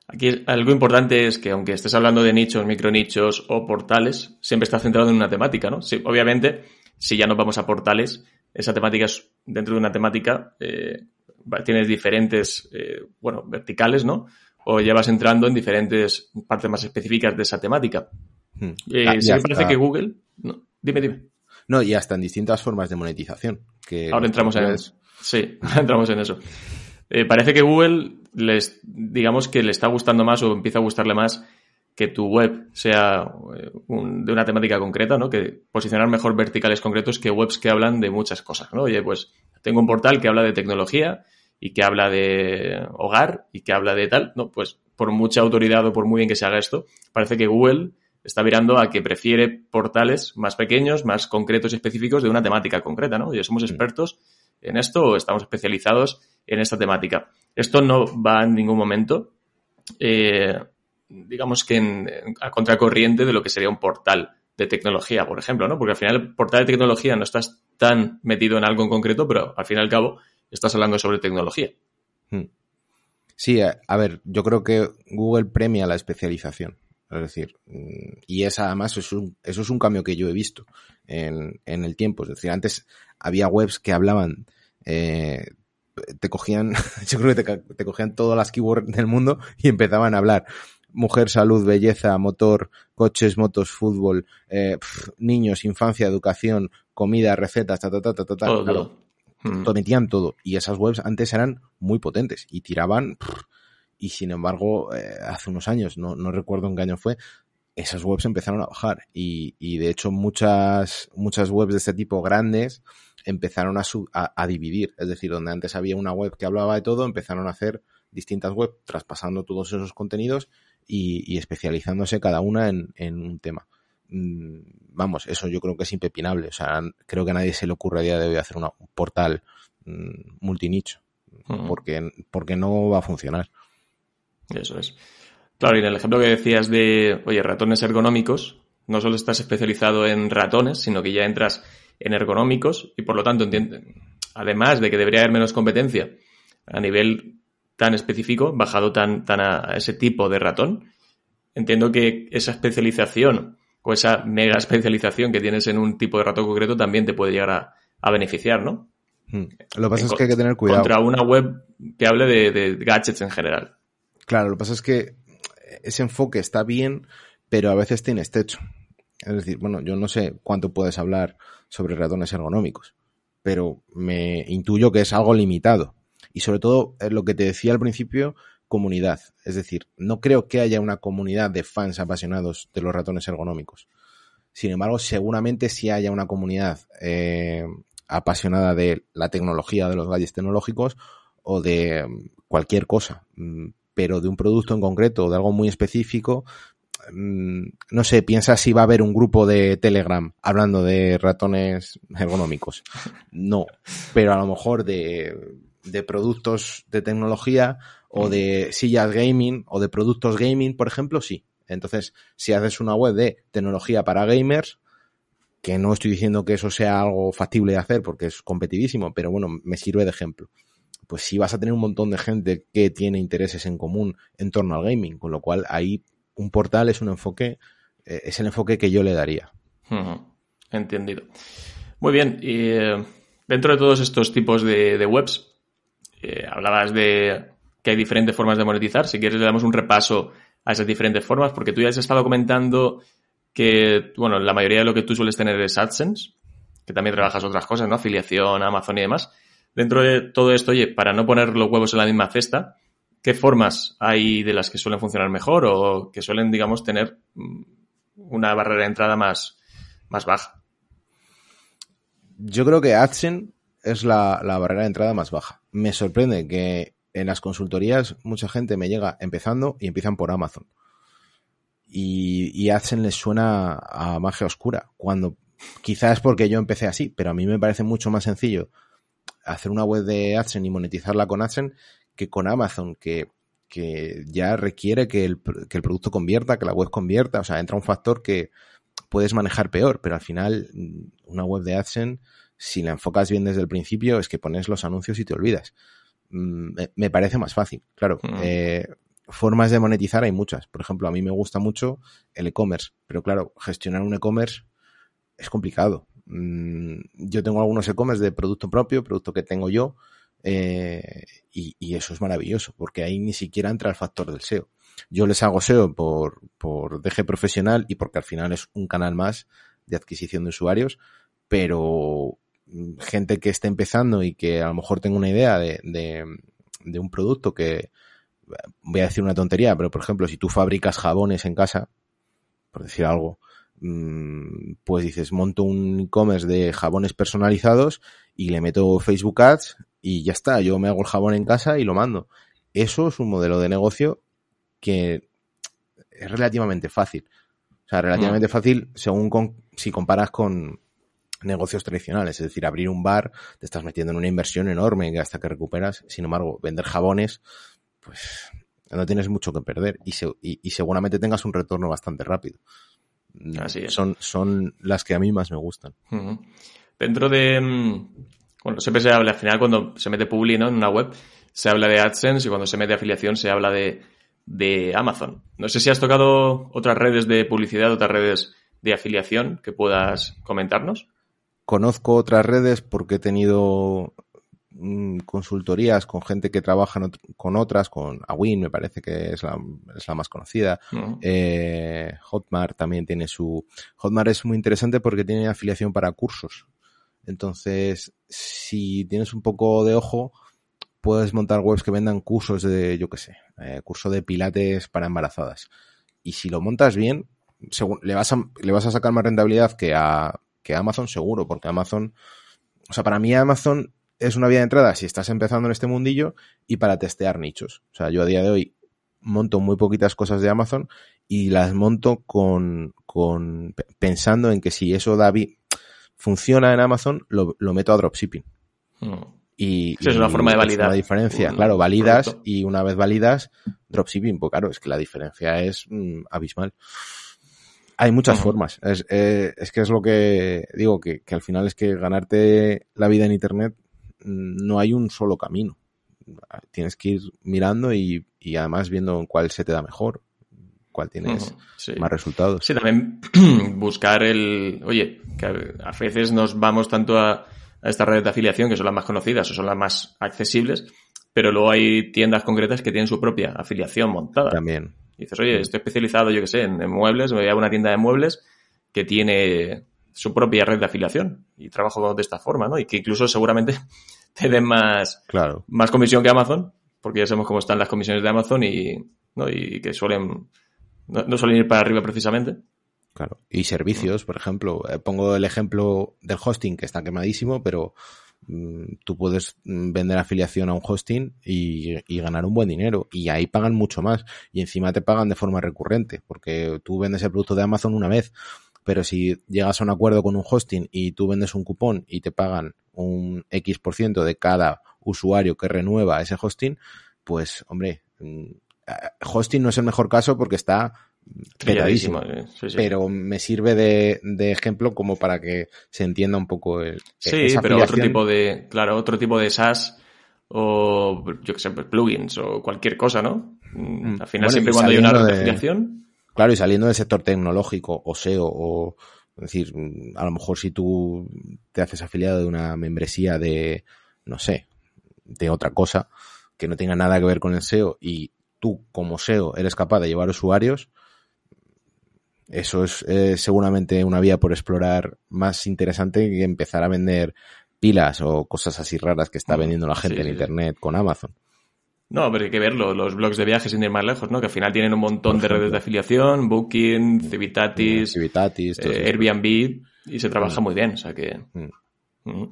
Aquí algo importante es que aunque estés hablando de nichos, micronichos o portales, siempre está centrado en una temática, ¿no? Sí, obviamente, si ya nos vamos a portales, esa temática es dentro de una temática, eh, tienes diferentes, eh, bueno, verticales, ¿no? O ya vas entrando en diferentes partes más específicas de esa temática. Hmm. Eh, ah, me parece que Google, no, dime, dime. No, y hasta en distintas formas de monetización. Que Ahora entramos en eso. Sí, entramos en eso. parece que Google les, digamos que le está gustando más o empieza a gustarle más que tu web sea eh, de una temática concreta, ¿no? Que posicionar mejor verticales concretos que webs que hablan de muchas cosas, ¿no? Oye, pues tengo un portal que habla de tecnología y que habla de hogar y que habla de tal, ¿no? Pues por mucha autoridad o por muy bien que se haga esto, parece que Google está mirando a que prefiere portales más pequeños, más concretos y específicos de una temática concreta, ¿no? Oye, somos expertos en esto o estamos especializados en esta temática. Esto no va en ningún momento eh, digamos que en, a contracorriente de lo que sería un portal de tecnología, por ejemplo, ¿no? Porque al final el portal de tecnología no estás tan metido en algo en concreto, pero al fin y al cabo estás hablando sobre tecnología. Hmm. Sí, a, ver, yo creo que Google premia la especialización. Es decir, mm, y esa además es un, eso es un cambio que yo he visto en, en el tiempo. Es decir, antes había webs que hablaban, eh, te cogían, yo creo que te cogían todas las keywords del mundo y empezaban a hablar mujer, salud, belleza, motor, coches, motos, fútbol, eh, niños, infancia, educación, comida, recetas, ta, ta, ta, ta, ta, todo, hmm. todo. metían todo. Y esas webs antes eran muy potentes y tiraban, y sin embargo, eh, hace unos años, no, no recuerdo en qué año fue, esas webs empezaron a bajar. Y, y de hecho, muchas, muchas webs de este tipo grandes empezaron a, a, a, dividir. Es decir, donde antes había una web que hablaba de todo, empezaron a hacer distintas web traspasando todos esos contenidos y, especializándose cada una en, un tema. Mm, vamos, eso yo creo que es impepinable. O sea, creo que a nadie se le ocurre a día de hoy hacer un portal mm, multinicho. porque, porque no va a funcionar. Eso es. Claro, y en el ejemplo que decías de, oye, ratones ergonómicos, no solo estás especializado en ratones, sino que ya entras en ergonómicos y por lo tanto, además de que debería haber menos competencia a nivel tan específico, bajado tan, tan a ese tipo de ratón, entiendo que esa especialización o esa mega especialización que tienes en un tipo de ratón concreto también te puede llegar a, beneficiar, ¿no? Hmm. Lo que pasa es que hay que tener cuidado. Contra una web que hable de, de gadgets en general. Claro, lo que pasa es que ese enfoque está bien, pero a veces tienes techo. Es decir, bueno, yo no sé cuánto puedes hablar sobre ratones ergonómicos, pero me intuyo que es algo limitado. Y sobre todo, lo que te decía al principio, comunidad. Es decir, no creo que haya una comunidad de fans apasionados de los ratones ergonómicos. Sin embargo, seguramente sí haya una comunidad eh, apasionada de la tecnología, de los gadgets tecnológicos o de mm, cualquier cosa. Mm, pero de un producto en concreto o de algo muy específico, Mm, no sé, piensa si va a haber un grupo de Telegram hablando de ratones ergonómicos. No, pero a lo mejor de, de productos de tecnología o de sillas gaming o de productos gaming, por ejemplo, sí. Entonces, si haces una web de tecnología para gamers, que no estoy diciendo que eso sea algo factible de hacer porque es competitivísimo, pero bueno, me sirve de ejemplo. Pues sí vas a tener un montón de gente que tiene intereses en común en torno al gaming, con lo cual ahí un portal es un enfoque, eh, es el enfoque que yo le daría. Entendido. Muy bien. Y, eh, dentro de todos estos tipos de, webs, eh, hablabas de que hay diferentes formas de monetizar. Si quieres, le damos un repaso a esas diferentes formas, porque tú ya has estado comentando que, bueno, la mayoría de lo que tú sueles tener es AdSense, que también trabajas otras cosas, ¿no? Afiliación, Amazon y demás. Dentro de todo esto, oye, para no poner los huevos en la misma cesta, ¿Qué formas hay de las que suelen funcionar mejor o que suelen, digamos, tener mm, una barrera de entrada más, más baja? Yo creo que AdSense es la, barrera de entrada más baja. Me sorprende que en las consultorías mucha gente me llega empezando y empiezan por Amazon. Y, y AdSense les suena a magia oscura. Cuando quizás porque yo empecé así, pero a mí me parece mucho más sencillo hacer una web de AdSense y monetizarla con AdSense que con Amazon, que, que ya requiere que el, que el, producto convierta, que la web convierta. O sea, entra un factor que puedes manejar peor, pero al final mm, una web de AdSense, si la enfocas bien desde el principio, es que pones los anuncios y te olvidas. Mm, me, parece más fácil. Claro, mm. eh, formas de monetizar hay muchas. Por ejemplo, a mí me gusta mucho el e-commerce, pero claro, gestionar un e-commerce es complicado. yo tengo algunos e-commerce de producto propio, producto que tengo yo, eh, y, eso es maravilloso, porque ahí ni siquiera entra el factor del SEO. Yo les hago SEO por, por DG profesional y porque al final es un canal más de adquisición de usuarios, pero mm, gente que esté empezando y que a lo mejor tenga una idea de, de, un producto que, voy a decir una tontería, pero por ejemplo, si tú fabricas jabones en casa, por decir algo, mm, pues dices, monto un e-commerce de jabones personalizados y le meto Facebook Ads y ya está, yo me hago el jabón en casa y lo mando. Eso es un modelo de negocio que es relativamente fácil. O sea, relativamente mm. fácil según si comparas con negocios tradicionales. Es decir, abrir un bar, te estás metiendo en una inversión enorme hasta que recuperas. Sin embargo, vender jabones, pues no tienes mucho que perder y, y, seguramente tengas un retorno bastante rápido. Así Son, son las que a mí más me gustan. Dentro de, mm, bueno, siempre se habla, al final cuando se mete Publi en una web, se habla de AdSense y cuando se mete afiliación se habla de, de Amazon. No sé si has tocado otras redes de publicidad, otras redes de afiliación que puedas comentarnos. Conozco otras redes porque he tenido mm, consultorías con gente que trabaja con otras, con Awin me parece que es la, es la más conocida. Eh, Hotmart también tiene su... Hotmart es muy interesante porque tiene afiliación para cursos. Entonces, si tienes un poco de ojo, puedes montar webs que vendan cursos de, yo qué sé, eh, curso de pilates para embarazadas. Y si lo montas bien, le, vas a, le vas a sacar más rentabilidad que a, que Amazon seguro, porque Amazon, o sea, para mí Amazon es una vía de entrada si estás empezando en este mundillo y para testear nichos. O sea, yo a día de hoy monto muy poquitas cosas de Amazon y las monto con, con pensando en que si eso da funciona en Amazon, lo, lo meto a dropshipping. Mm. Y, es una forma de validar. La diferencia, claro, validas y una vez validas, dropshipping, pues claro, es que la diferencia es mm, abismal. Hay muchas formas. Es, eh, es, que es lo que digo, que, que, al final es que ganarte la vida en Internet mm, no hay un solo camino. Tienes que ir mirando y, y además viendo cuál se te da mejor, cuál tienes más resultados. Sí, también buscar el... Oye, que a veces nos vamos tanto a, a estas redes de afiliación, que son las más conocidas o son las más accesibles, pero luego hay tiendas concretas que tienen su propia afiliación montada. También. Y dices, oye, estoy especializado, yo qué sé, en, muebles, me voy a una tienda de muebles que tiene su propia red de afiliación y trabajo de esta forma, ¿no? Y que incluso seguramente te den más, claro. más comisión que Amazon, porque ya sabemos cómo están las comisiones de Amazon y, ¿no? y que suelen, no, suelen ir para arriba precisamente. Claro. Y servicios, por ejemplo. Eh, pongo el ejemplo del hosting que está quemadísimo, pero tú puedes mm, vender afiliación a un hosting y, ganar un buen dinero. Y ahí pagan mucho más. Y encima te pagan de forma recurrente, porque tú vendes el producto de Amazon una vez. Pero si llegas a un acuerdo con un hosting y tú vendes un cupón y te pagan un X por ciento de cada usuario que renueva ese hosting, pues hombre, mm, hosting no es el mejor caso porque está petadísimo. Pero me sirve de, de, ejemplo como para que se entienda un poco el. Sí, pero otro tipo de. Claro, otro tipo de SaaS o yo que sé, plugins o cualquier cosa, ¿no? Mm, al final, siempre cuando hay una afiliación. Claro, y saliendo del sector tecnológico o SEO o. Es decir, a lo mejor si tú te haces afiliado de una membresía de, no sé, de otra cosa que no tenga nada que ver con el SEO y tú como SEO eres capaz de llevar usuarios, eso es eh, seguramente una vía por explorar más interesante que empezar a vender pilas o cosas así raras que está mm, vendiendo la gente en internet con Amazon. No, pero hay que verlo, los blogs de viajes sin ir más lejos, ¿no? Que al final tienen un montón de redes de afiliación, Booking, Civitatis, Civitatis eh, Airbnb, y se trabaja mm. muy bien, o sea que... Mm.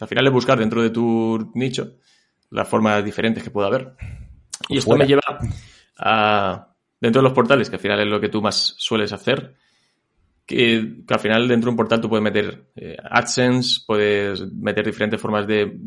Al final es buscar dentro de tu nicho las formas diferentes que pueda haber. Y esto me lleva a, dentro de los portales, que al final es lo que tú más sueles hacer, que, al final dentro de un portal tú puedes meter eh, AdSense, puedes meter diferentes formas de,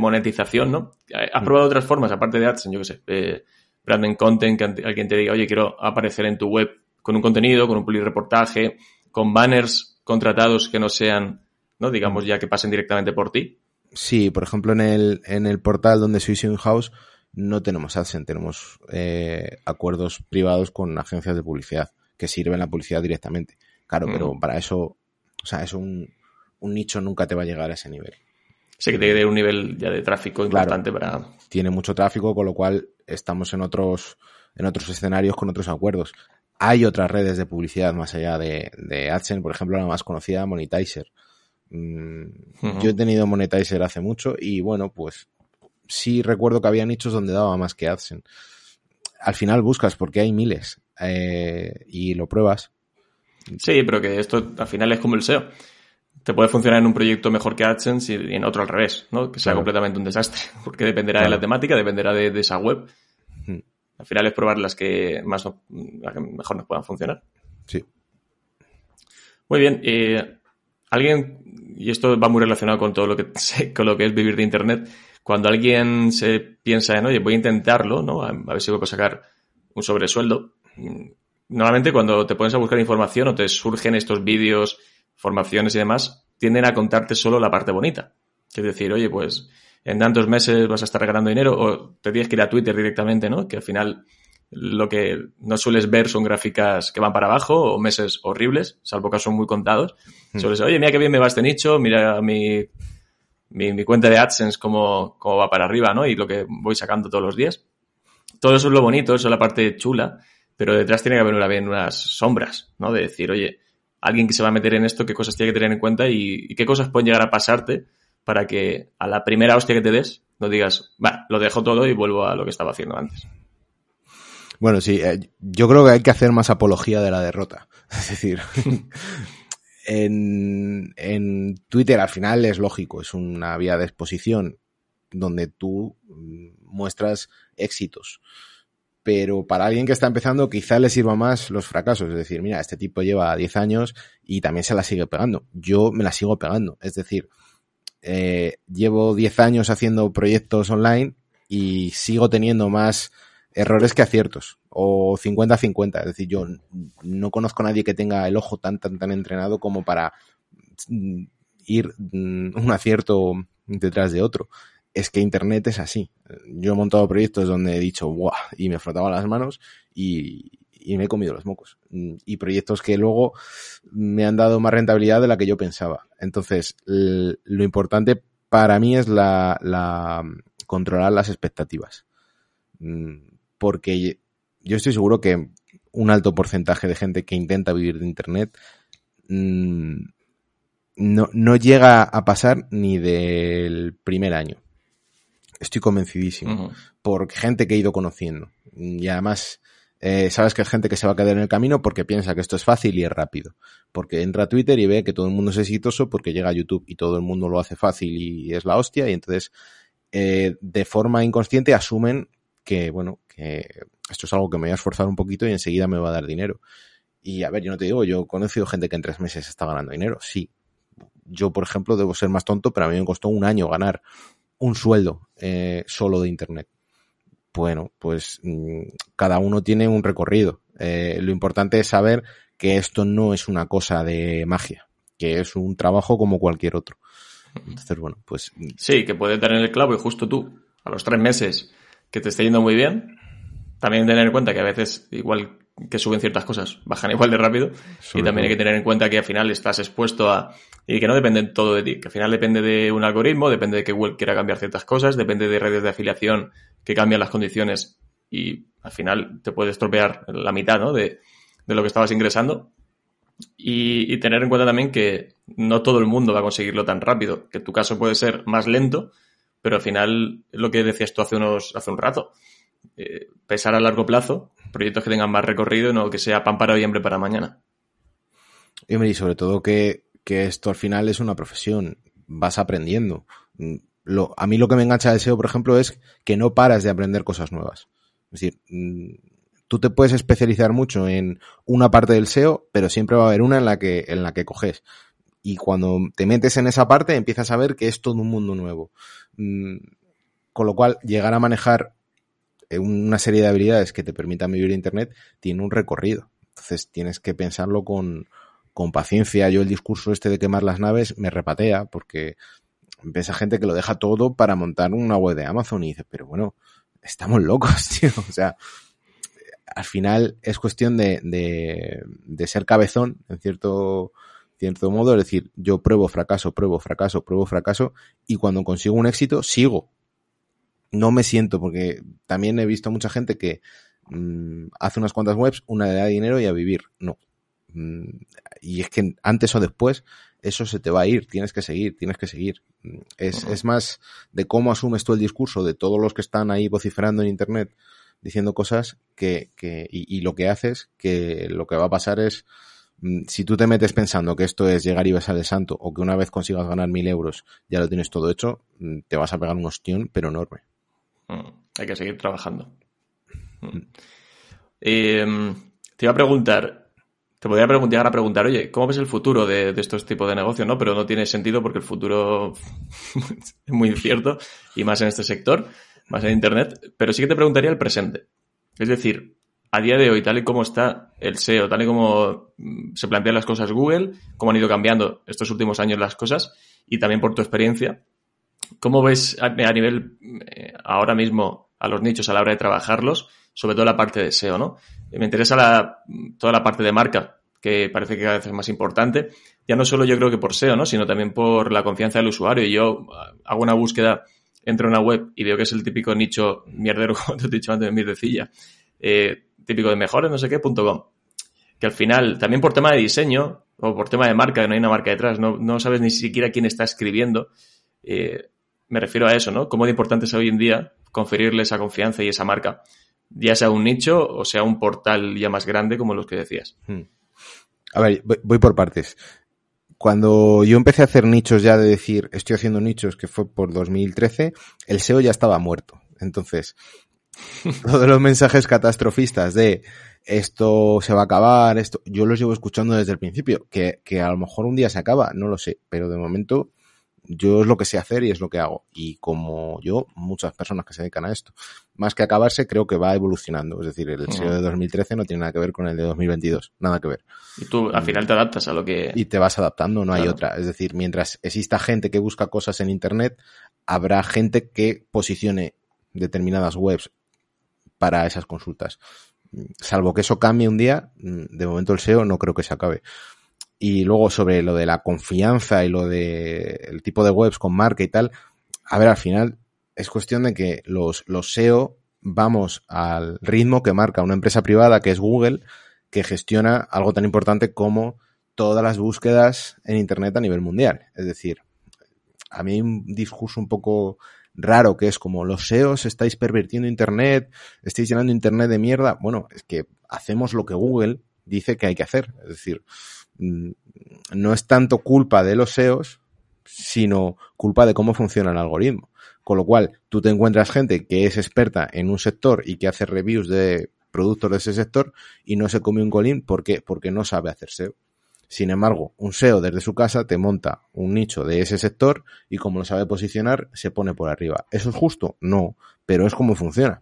monetización, ¿no? ¿Has probado otras formas aparte de AdSense? Yo qué sé, eh, branding content, que alguien te diga, oye, quiero aparecer en tu web con un contenido, con un reportaje, con banners contratados que no sean, ¿no? Digamos ya que pasen directamente por ti. Sí, por ejemplo, en el, en el portal donde soy in house no tenemos AdSense, tenemos eh, acuerdos privados con agencias de publicidad que sirven la publicidad directamente. Claro, pero para eso, o sea, es un, un, nicho nunca te va a llegar a ese nivel. Sí, que tiene un nivel ya de tráfico importante para. Tiene mucho tráfico, con lo cual estamos en otros, en otros escenarios con otros acuerdos. Hay otras redes de publicidad más allá de, de AdSense, por ejemplo, la más conocida, Monetizer. Mm, yo he tenido Monetizer hace mucho y bueno, pues sí recuerdo que había nichos donde daba más que AdSense. Al final buscas porque hay miles eh, y lo pruebas. Sí, pero que esto al final es como el SEO. Te puede funcionar en un proyecto mejor que AdSense y en otro al revés, ¿no? Que sea completamente un desastre, porque dependerá de la temática, dependerá de, esa web. Al final es probar las que más mejor nos puedan funcionar. Sí. Muy bien. Eh, alguien, y esto va muy relacionado con todo lo que con lo que es vivir de internet, cuando alguien se piensa en, oye, voy a intentarlo, ¿no? A, ver si puedo sacar un sobresueldo. Normalmente cuando te pones a buscar información o te surgen estos vídeos, formaciones y demás, tienden a contarte solo la parte bonita. Es decir, oye, pues en tantos meses vas a estar regalando dinero o te tienes que ir a Twitter directamente, ¿no? Que al final lo que no sueles ver son gráficas que van para abajo o meses horribles, salvo que son muy contados. Mm. Sueles, oye, mira qué bien me va este nicho, mira mi mi, cuenta de AdSense cómo, cómo va para arriba, ¿no? Y lo que voy sacando todos los días. Todo eso es lo bonito, eso es la parte chula, pero detrás tiene que haber una, unas sombras, ¿no? De decir, oye, alguien que se va a meter en esto, qué cosas tiene que tener en cuenta y, qué cosas pueden llegar a pasarte para que a la primera hostia que te des no digas, va, lo dejo todo y vuelvo a lo que estaba haciendo antes. Bueno, sí, eh, yo creo que hay que hacer más apología de la derrota. Es decir, en, en Twitter al final es lógico, es una vía de exposición donde tú mm, muestras éxitos. Pero para alguien que está empezando, quizá le sirva más los fracasos. Es decir, mira, este tipo lleva 10 años y también se la sigue pegando. Yo me la sigo pegando. Es decir, eh, llevo 10 años haciendo proyectos online y sigo teniendo más errores que aciertos. O 50-50. Es decir, yo no conozco a nadie que tenga el ojo tan, tan, tan entrenado como para mm, ir mm, un acierto detrás de otro. Es que Internet es así. Yo he montado proyectos donde he dicho, ¡guau! Y me frotaba las manos y, me he comido los mocos. Y proyectos que luego me han dado más rentabilidad de la que yo pensaba. Entonces, lo importante para mí es la, la controlar las expectativas. Porque yo estoy seguro que un alto porcentaje de gente que intenta vivir de Internet mm, no, no llega a pasar ni del primer año. Estoy convencidísimo. Por gente que he ido conociendo. Y además, eh, sabes que hay gente que se va a quedar en el camino porque piensa que esto es fácil y es rápido. Porque entra a Twitter y ve que todo el mundo es exitoso porque llega a YouTube y todo el mundo lo hace fácil y es la hostia. Y entonces, eh, de forma inconsciente, asumen que, bueno, esto es algo que me voy a esforzar un poquito y enseguida me va a dar dinero. Y a ver, yo no te digo, yo he conocido gente que en tres meses está ganando dinero, sí, yo, por ejemplo, debo ser más tonto, pero a mí me costó un año ganar un sueldo eh, solo de Internet. Bueno, pues mm, cada uno tiene un recorrido. Eh, lo importante es saber que esto no es una cosa de magia, que es un trabajo como cualquier otro. Entonces, bueno, pues... Mm, sí, que puede tener el clavo y justo tú, a los tres meses que te esté yendo muy bien, también tener en cuenta que a veces igual que suben ciertas cosas, bajan igual de rápido. y también hay que tener en cuenta que al final estás expuesto a. y que no depende todo de ti, que al final depende de un algoritmo, depende de que Google quiera cambiar ciertas cosas, depende de redes de afiliación que cambian las condiciones y al final te puede estropear la mitad ¿no? de, de lo que estabas ingresando. Y, y, tener en cuenta también que no todo el mundo va a conseguirlo tan rápido, que tu caso puede ser más lento, pero al final lo que decías tú hace, unos, hace un rato. Eh, pesar a largo plazo proyectos que tengan más recorrido, no que sea pan para hoy para mañana. Y, sobre todo que, esto al final es una profesión, vas aprendiendo. Mm, lo, a mí lo que me engancha de SEO, por ejemplo, es que no paras de aprender cosas nuevas. Es decir, mm, tú te puedes especializar mucho en una parte del SEO, pero siempre va a haber una en la que, en la que coges. Y cuando te metes en esa parte, empiezas a ver que es todo un mundo nuevo. Mm, con lo cual, llegar a manejar una serie de habilidades que te permitan vivir Internet tiene un recorrido. Entonces tienes que pensarlo con, con paciencia. Yo el discurso este de quemar las naves me repatea porque ves gente que lo deja todo para montar una web de Amazon y dice, pero bueno, estamos locos, tío. O sea, al final es cuestión de, de, de ser cabezón, en cierto, cierto modo. Es decir, yo pruebo fracaso, pruebo fracaso, pruebo fracaso y cuando consigo un éxito, sigo no me siento, porque también he visto mucha gente que mm, hace unas cuantas webs, una le da dinero y a vivir. No. Mm, y es que antes o después eso se te va a ir, tienes que seguir, tienes que seguir. Mm, es, es más de cómo asumes tú el discurso de todos los que están ahí vociferando en Internet diciendo cosas que, que y, y, lo que haces, que lo que va a pasar es, si tú te metes pensando que esto es llegar y besar el santo o que una vez consigas ganar mil euros ya lo tienes todo hecho, te vas a pegar un ostión, pero enorme. Mm, hay que seguir trabajando. Mm. Em, te iba a preguntar, te podría preguntar a preguntar, oye, ¿cómo ves el futuro de, estos tipos de negocios? ¿no? Pero no tiene sentido porque el futuro es muy incierto y más en este sector, más en Internet. Pero sí que te preguntaría el presente. Es decir, a día de hoy, tal y como está el SEO, tal y como mm, se plantean las cosas Google, cómo han ido cambiando estos últimos años las cosas y también por tu experiencia, ¿Cómo ves a, nivel eh, ahora mismo a los nichos a la hora de trabajarlos? Sobre todo la parte de SEO, ¿no? Me interesa toda la parte de marca, que parece que cada vez es más importante. Ya no solo yo creo que por SEO, ¿no? Sino también por la confianza del usuario. Y yo ah, hago una búsqueda, entro a una web y veo que es el típico nicho mierdero, como te he dicho antes, de mierdecilla. Eh, típico de mejores, no sé qué, punto com. Que al final, también por tema de diseño o por tema de marca, que no hay una marca detrás, no, no sabes ni siquiera quién está escribiendo. Eh, me refiero a eso, ¿no? Cómo de importante es hoy en día conferirle esa confianza y esa marca, ya sea un nicho o sea un portal ya más grande como los que decías. Hmm. A ver, voy por partes. cuando yo empecé a hacer nichos ya de decir, estoy haciendo nichos, que fue por 2013, el SEO ya estaba muerto. Entonces, todos los mensajes catastrofistas de esto se va a acabar, esto, yo los llevo escuchando desde el principio, que, que a lo mejor un día se acaba, no lo sé, pero de momento yo es lo que sé hacer y es lo que hago. Y como yo, muchas personas que se dedican a esto. Más que acabarse, creo que va evolucionando. Es decir, el SEO de 2013 no tiene nada que ver con el de 2022. Nada que ver. Y tú al final te adaptas a lo que... Y te vas adaptando, no hay otra. Es decir, mientras exista gente que busca cosas en Internet, habrá gente que posicione determinadas webs para esas consultas. Salvo que eso cambie un día, de momento el SEO no creo que se acabe. Y luego sobre lo de la confianza y lo de el tipo de webs con marca y tal, a ver, al final es cuestión de que los, los SEO vamos al ritmo que marca una empresa privada que es Google, que gestiona algo tan importante como todas las búsquedas en Internet a nivel mundial. Es decir, a mí un discurso un poco raro que es como los SEOs estáis pervirtiendo Internet, estáis llenando Internet de mierda. Bueno, es que hacemos lo que Google dice que hay que hacer. Es decir, no es tanto culpa de los SEOs, sino culpa de cómo funciona el algoritmo. Con lo cual, tú te encuentras gente que es experta en un sector y que hace reviews de productos de ese sector y no se come un colín porque, porque no sabe hacer SEO. Sin embargo, un SEO desde su casa te monta un nicho de ese sector y como lo sabe posicionar, se pone por arriba. ¿Eso es justo? No, pero es como funciona.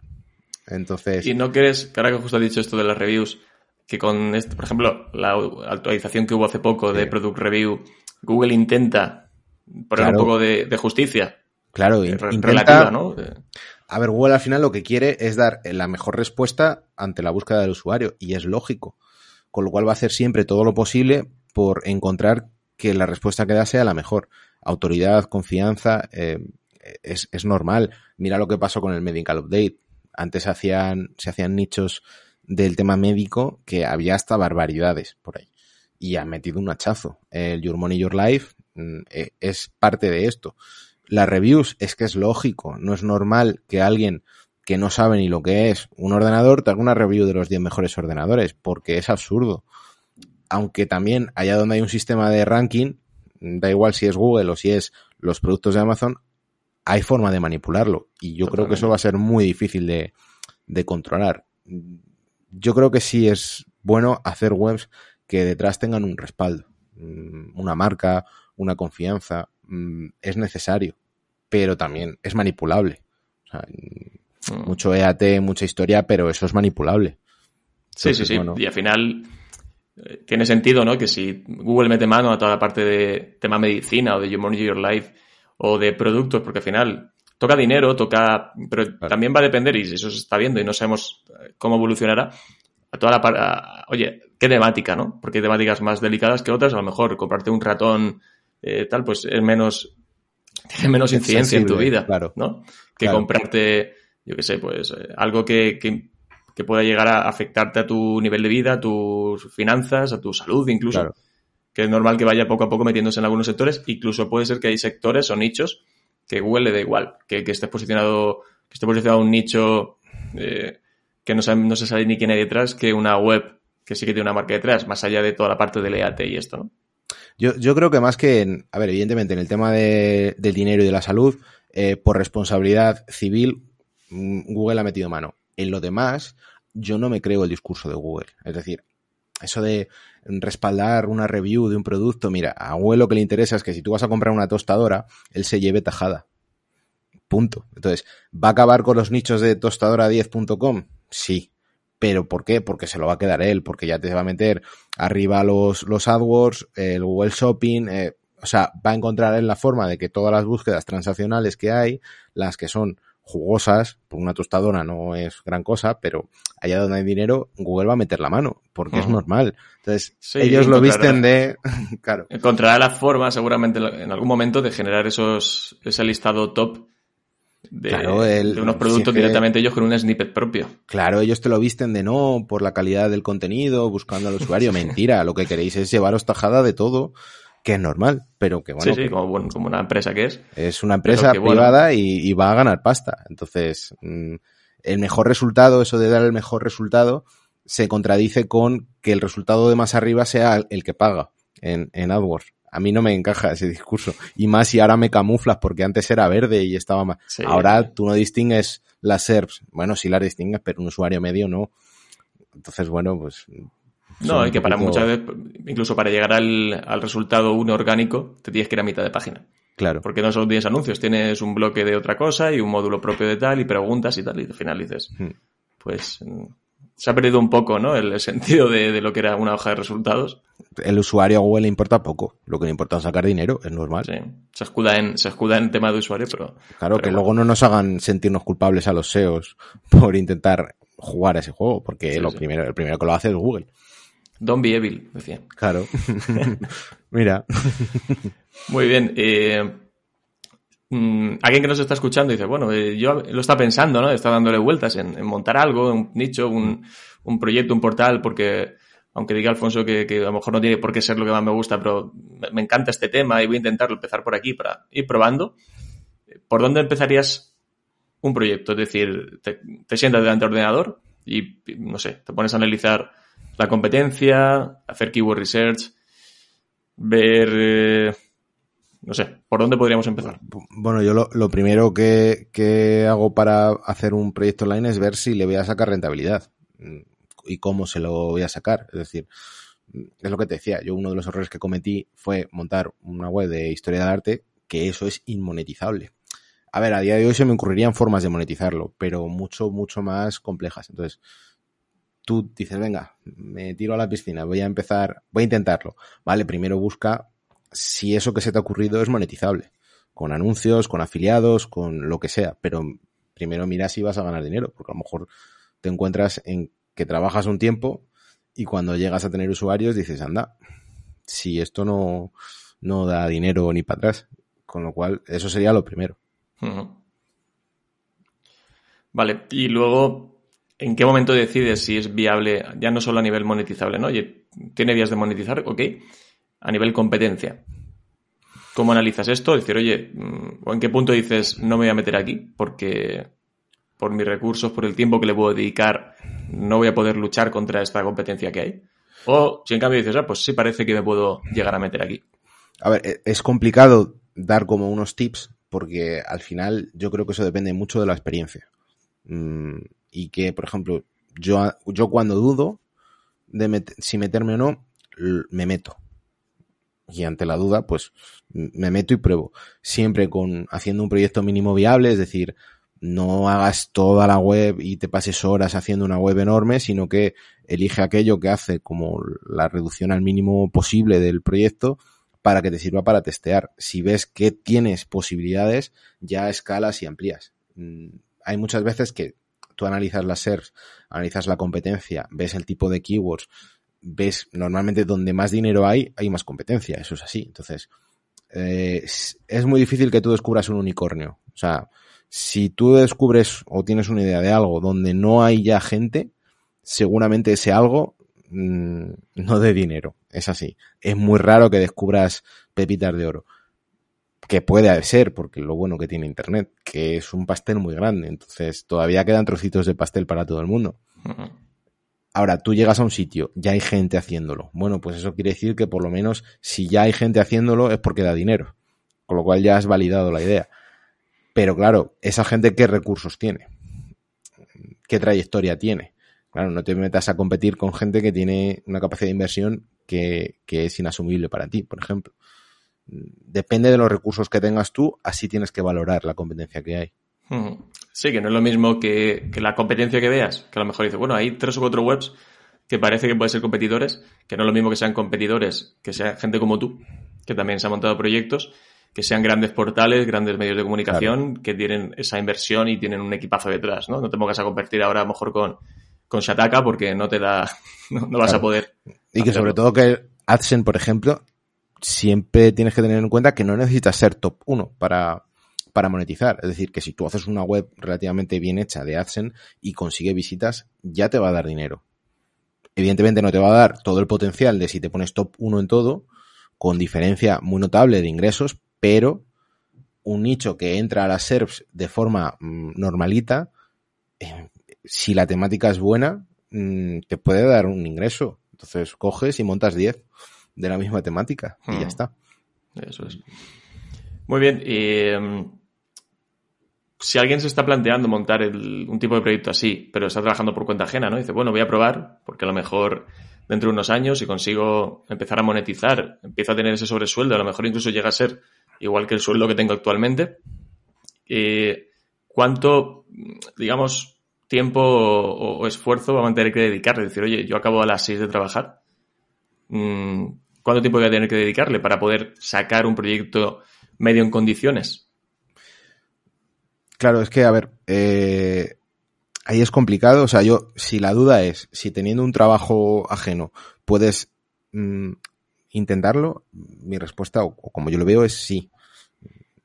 Entonces. ¿Y no crees, que que justo has dicho esto de las reviews, que con, este, por ejemplo, la actualización que hubo hace poco de Product Review, Google intenta poner un poco de, justicia. Claro, eh, relativa, ¿no? A ver, Google al final lo que quiere es dar la mejor respuesta ante la búsqueda del usuario y es lógico. Con lo cual va a hacer siempre todo lo posible por encontrar que la respuesta que da sea la mejor. Autoridad, confianza, eh, es, es normal. Mira lo que pasó con el Medical Update. Antes hacían, se hacían nichos del tema médico que había hasta barbaridades por ahí. Y ha metido un hachazo. El Your Money, Your Life mm, e, es parte de esto. Las reviews es que es lógico. No es normal que alguien que no sabe ni lo que es un ordenador te haga una review de los 10 mejores ordenadores, porque es absurdo. Aunque también allá donde hay un sistema de ranking, da igual si es Google o si es los productos de Amazon, hay forma de manipularlo. Y yo creo que eso va a ser muy difícil de, de controlar yo creo que sí es bueno hacer webs que detrás tengan un respaldo, mm, una marca, una confianza, mm, es necesario, pero también es manipulable. Mm. Mucho EAT, mucha historia, pero eso es manipulable. sí, sí, sí. Y al final eh, tiene sentido, ¿no? Que si Google mete mano a toda la parte de tema medicina o de Your Money, Your Life o de productos, porque al final toca dinero, toca, pero también va a depender, y eso se está viendo y no sabemos eh, cómo evolucionará, a toda la oye, qué temática, ¿no? Porque hay temáticas más delicadas que otras, a lo mejor comprarte un ratón eh, tal, pues es menos, tiene menos incidencia en tu vida, claro, ¿no? Que comprarte, yo qué sé, pues eh, algo que, que, que, pueda llegar a afectarte a tu nivel de vida, a tus finanzas, a tu salud incluso. Que es normal que vaya poco a poco metiéndose en algunos sectores, incluso puede ser que hay sectores o nichos que Google le da igual, que, que esté posicionado, que esté posicionado un nicho eh, que no, no se sabe ni quién hay detrás, que una web que sí que tiene una marca detrás, más allá de toda la parte del EAT y esto, ¿no? Yo, yo creo que más que, en, a ver, evidentemente en el tema de, del dinero y de la salud, eh, por responsabilidad civil, mm, Google ha metido mano. En lo demás, yo no me creo el discurso de Google. Es decir, eso de respaldar una review de un producto, mira, a Google lo que le interesa es que si tú vas a comprar una tostadora, él se lleve tajada. Punto. Entonces, ¿va a acabar con los nichos de tostadora10.com? Sí. ¿Pero por qué? Porque se lo va a quedar él, porque ya te va a meter arriba los, los AdWords, el Google Shopping, eh, o sea, va a encontrar en la forma de que todas las búsquedas transaccionales que hay, las que son jugosas, por una tostadora no es gran cosa, pero allá donde hay dinero, Google va a meter la mano, porque es normal. Entonces, ellos lo visten de, claro. Encontrará la forma, seguramente, en algún momento, de generar esos, ese listado top de, unos productos directamente ellos con un snippet propio. Claro, ellos te lo visten de no por la calidad del contenido, buscando al usuario. Mentira, lo que queréis es llevaros tajada de todo, que es normal, pero que bueno. Sí, sí, como, una empresa que es. Es una empresa privada y, va a ganar pasta. Entonces, mm, el mejor resultado, eso de dar el mejor resultado, se contradice con que el resultado de más arriba sea el que paga en, en AdWords. a mí no me encaja ese discurso. Y más si ahora me camuflas porque antes era verde y estaba más. Ahora tú no distingues las SERPs. Bueno, sí las distingues, pero un usuario medio no. Entonces, bueno, pues no, y que para muchas veces, incluso para llegar al, al, resultado uno orgánico, te tienes que ir a mitad de página. Claro. Porque no solo tienes anuncios, tienes un bloque de otra cosa y un módulo propio de tal y preguntas y tal, y al final dices, hmm. pues se ha perdido un poco, ¿no? El, sentido de, de, lo que era una hoja de resultados. El usuario a Google le importa poco. Lo que le importa es sacar dinero, es normal. Sí. Se escuda en, se escuda en tema de usuario, pero. Claro, que luego no nos hagan sentirnos culpables a los SEOs por intentar jugar a ese juego, porque lo primero, el primero que lo hace es Google. Don't be evil, decía. Claro. Mira. Muy bien. Eh, mm, alguien que nos está escuchando dice, bueno, eh, yo lo está pensando, ¿no? Está dándole vueltas en, montar algo, un nicho, un, proyecto, un portal, porque aunque diga Alfonso que, a lo mejor no tiene por qué ser lo que más me gusta, pero me, encanta este tema y voy a intentarlo empezar por aquí para ir probando. ¿Por dónde empezarías un proyecto? Es decir, te, te sientas delante del ordenador y, no sé, te pones a analizar la competencia, hacer keyword research, ver, eh, no sé, ¿por dónde podríamos empezar? Bueno, yo lo, primero que, que, hago para hacer un proyecto online es ver si le voy a sacar rentabilidad mm, y cómo se lo voy a sacar. Es decir, es lo que te decía, yo uno de los errores que cometí fue montar una web de historia del arte, que eso es inmonetizable. A ver, a día de hoy se me ocurrirían formas de monetizarlo, pero mucho, mucho más complejas. Entonces, tú dices, venga, me tiro a la piscina, voy a empezar, voy a intentarlo. Vale, primero busca si eso que se te ha ocurrido es monetizable, con anuncios, con afiliados, con lo que sea, pero primero mira si vas a ganar dinero, porque a lo mejor te encuentras en que trabajas un tiempo y cuando llegas a tener usuarios dices, anda, si esto no, no da dinero ni para atrás. Con lo cual, eso sería lo primero. Vale, y luego ¿En qué momento decides si es viable, ya no solo a nivel monetizable, ¿no? Oye, tiene vías de monetizar, ok, a nivel competencia. ¿Cómo analizas esto? Decir, oye, mm, ¿o en qué punto dices no me voy a meter aquí? Porque por mis recursos, por el tiempo que le puedo dedicar, no voy a poder luchar contra esta competencia que hay. O si en cambio dices, ah, pues sí parece que me puedo llegar a meter aquí. A ver, e-, es complicado dar como unos tips porque al final yo creo que eso depende mucho de la experiencia. Mm, y que, por ejemplo, yo, yo cuando dudo de si meterme o no, me meto. Y ante la duda, pues me meto y pruebo. Siempre con haciendo un proyecto mínimo viable, es decir, no hagas toda la web y te pases horas haciendo una web enorme, sino que elige aquello que hace como la reducción al mínimo posible del proyecto para que te sirva para testear. Si ves que tienes posibilidades, ya escalas y amplías. Mm, hay muchas veces que tú analizas las SERPs, analizas la competencia, ves el tipo de keywords, ves normalmente donde más dinero hay, hay más competencia, eso es así. Entonces, eh, es, muy difícil que tú descubras un unicornio. O sea, si tú descubres o tienes una idea de algo donde no hay ya gente, seguramente ese algo mm, no de dinero. Es así. Es muy raro que descubras pepitas de oro que puede ser, porque lo bueno que tiene Internet, que es un pastel muy grande, entonces todavía quedan trocitos de pastel para todo el mundo. Ahora, tú llegas a un sitio, ya hay gente haciéndolo. Bueno, pues eso quiere decir que por lo menos si ya hay gente haciéndolo es porque da dinero, con lo cual ya has validado la idea. Pero claro, esa gente qué recursos tiene, qué trayectoria tiene. Claro, no te metas a competir con gente que tiene una capacidad de inversión que, que es inasumible para ti, por ejemplo depende de los recursos que tengas tú, así tienes que valorar la competencia que hay. Sí, que no es lo mismo que, la competencia que veas, que a lo mejor dices, bueno, hay tres o cuatro webs que parece que pueden ser competidores, que no es lo mismo que sean competidores, que sea gente como tú, que también se ha montado proyectos, que sean grandes portales, grandes medios de comunicación, que tienen esa inversión y tienen un equipazo detrás, ¿no? No te pongas a competir ahora a lo mejor con, con Shataka porque no te da, no, vas a poder. Y que sobre todo que AdSense, por ejemplo, siempre tienes que tener en cuenta que no necesitas ser top 1 para, para monetizar. Es decir, que si tú haces una web relativamente bien hecha de AdSense y consigue visitas, ya te va a dar dinero. Evidentemente no te va a dar todo el potencial de si te pones top 1 en todo, con diferencia muy notable de ingresos, pero un nicho que entra a las SERPs de forma mm, normalita, eh, si la temática es buena, mm, te puede dar un ingreso. Entonces coges y montas 10 de la misma temática y ya hmm. está. Eso es. Muy bien. Em, si alguien se está planteando montar un tipo de proyecto así, pero está trabajando por cuenta ajena, ¿no? Dice, bueno, voy a probar, porque a lo mejor dentro de unos años, si consigo empezar a monetizar, empiezo a tener ese sobresueldo, a lo mejor incluso llega a ser igual que el sueldo que tengo actualmente. Eh, ¿Cuánto, digamos, tiempo o, esfuerzo va a tener que dedicarle? Decir, oye, yo acabo a las 6 de trabajar. Mm, ¿Cuánto tiempo voy a tener que dedicarle para poder sacar un proyecto medio en condiciones? Claro, es que, a ver, eh, ahí es complicado. O sea, yo, si la duda es si teniendo un trabajo ajeno puedes mm, intentarlo, mi respuesta, o, como yo lo veo, es sí.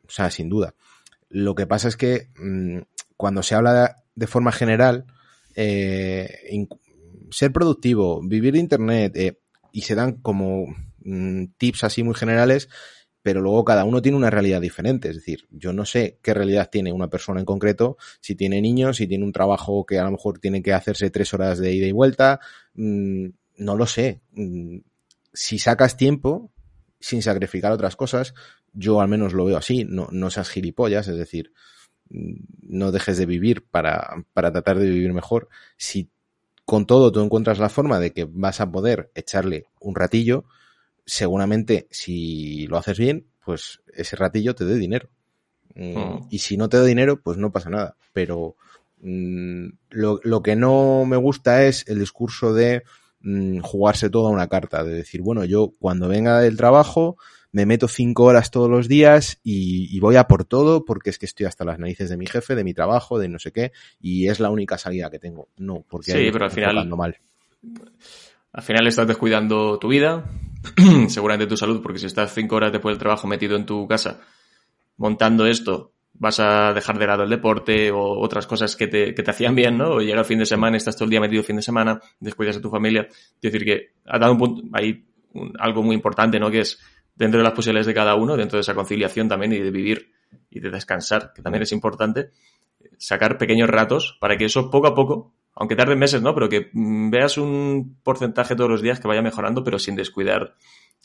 O sea, sin duda. Lo que pasa es que mm, cuando se habla de, forma general, eh, ser productivo, vivir de Internet, eh, y se dan como mm, tips así muy generales, pero luego cada uno tiene una realidad diferente. Es decir, yo no sé qué realidad tiene una persona en concreto, si tiene niños, si tiene un trabajo que a lo mejor tiene que hacerse tres horas de ida y vuelta, mm, no lo sé. Mm, si sacas tiempo sin sacrificar otras cosas, yo al menos lo veo así, no, no seas gilipollas, es decir, no dejes de vivir para, para tratar de vivir mejor. Si con todo tú encuentras la forma de que vas a poder echarle un ratillo, seguramente si lo haces bien, pues ese ratillo te dé dinero. Mm, mm. Y si no te da dinero, pues no pasa nada. Pero mm, lo, que no me gusta es el discurso de jugarse toda una carta, de decir, bueno, yo cuando venga del trabajo me meto cinco horas todos los días y, voy a por todo porque es que estoy hasta las narices de mi jefe, de mi trabajo, de no sé qué, y es la única salida que tengo. No, porque sí, pero al final mal. Al final estás descuidando tu vida, seguramente tu salud, porque si estás cinco horas después del trabajo metido en tu casa montando esto, vas a dejar de lado el deporte o otras cosas que te, que te hacían bien, ¿no? O llega el fin de semana, estás todo el día metido el fin de semana, descuidas de tu familia. Es decir, que ha dado un punto, ahí algo muy importante, ¿no? Que es dentro de las posibilidades de cada uno, dentro de esa conciliación también y de vivir y de descansar, que también es importante, sacar pequeños ratos para que eso poco a poco aunque tarde meses, ¿no? Pero que mm, veas un porcentaje todos los días que vaya mejorando, pero sin descuidar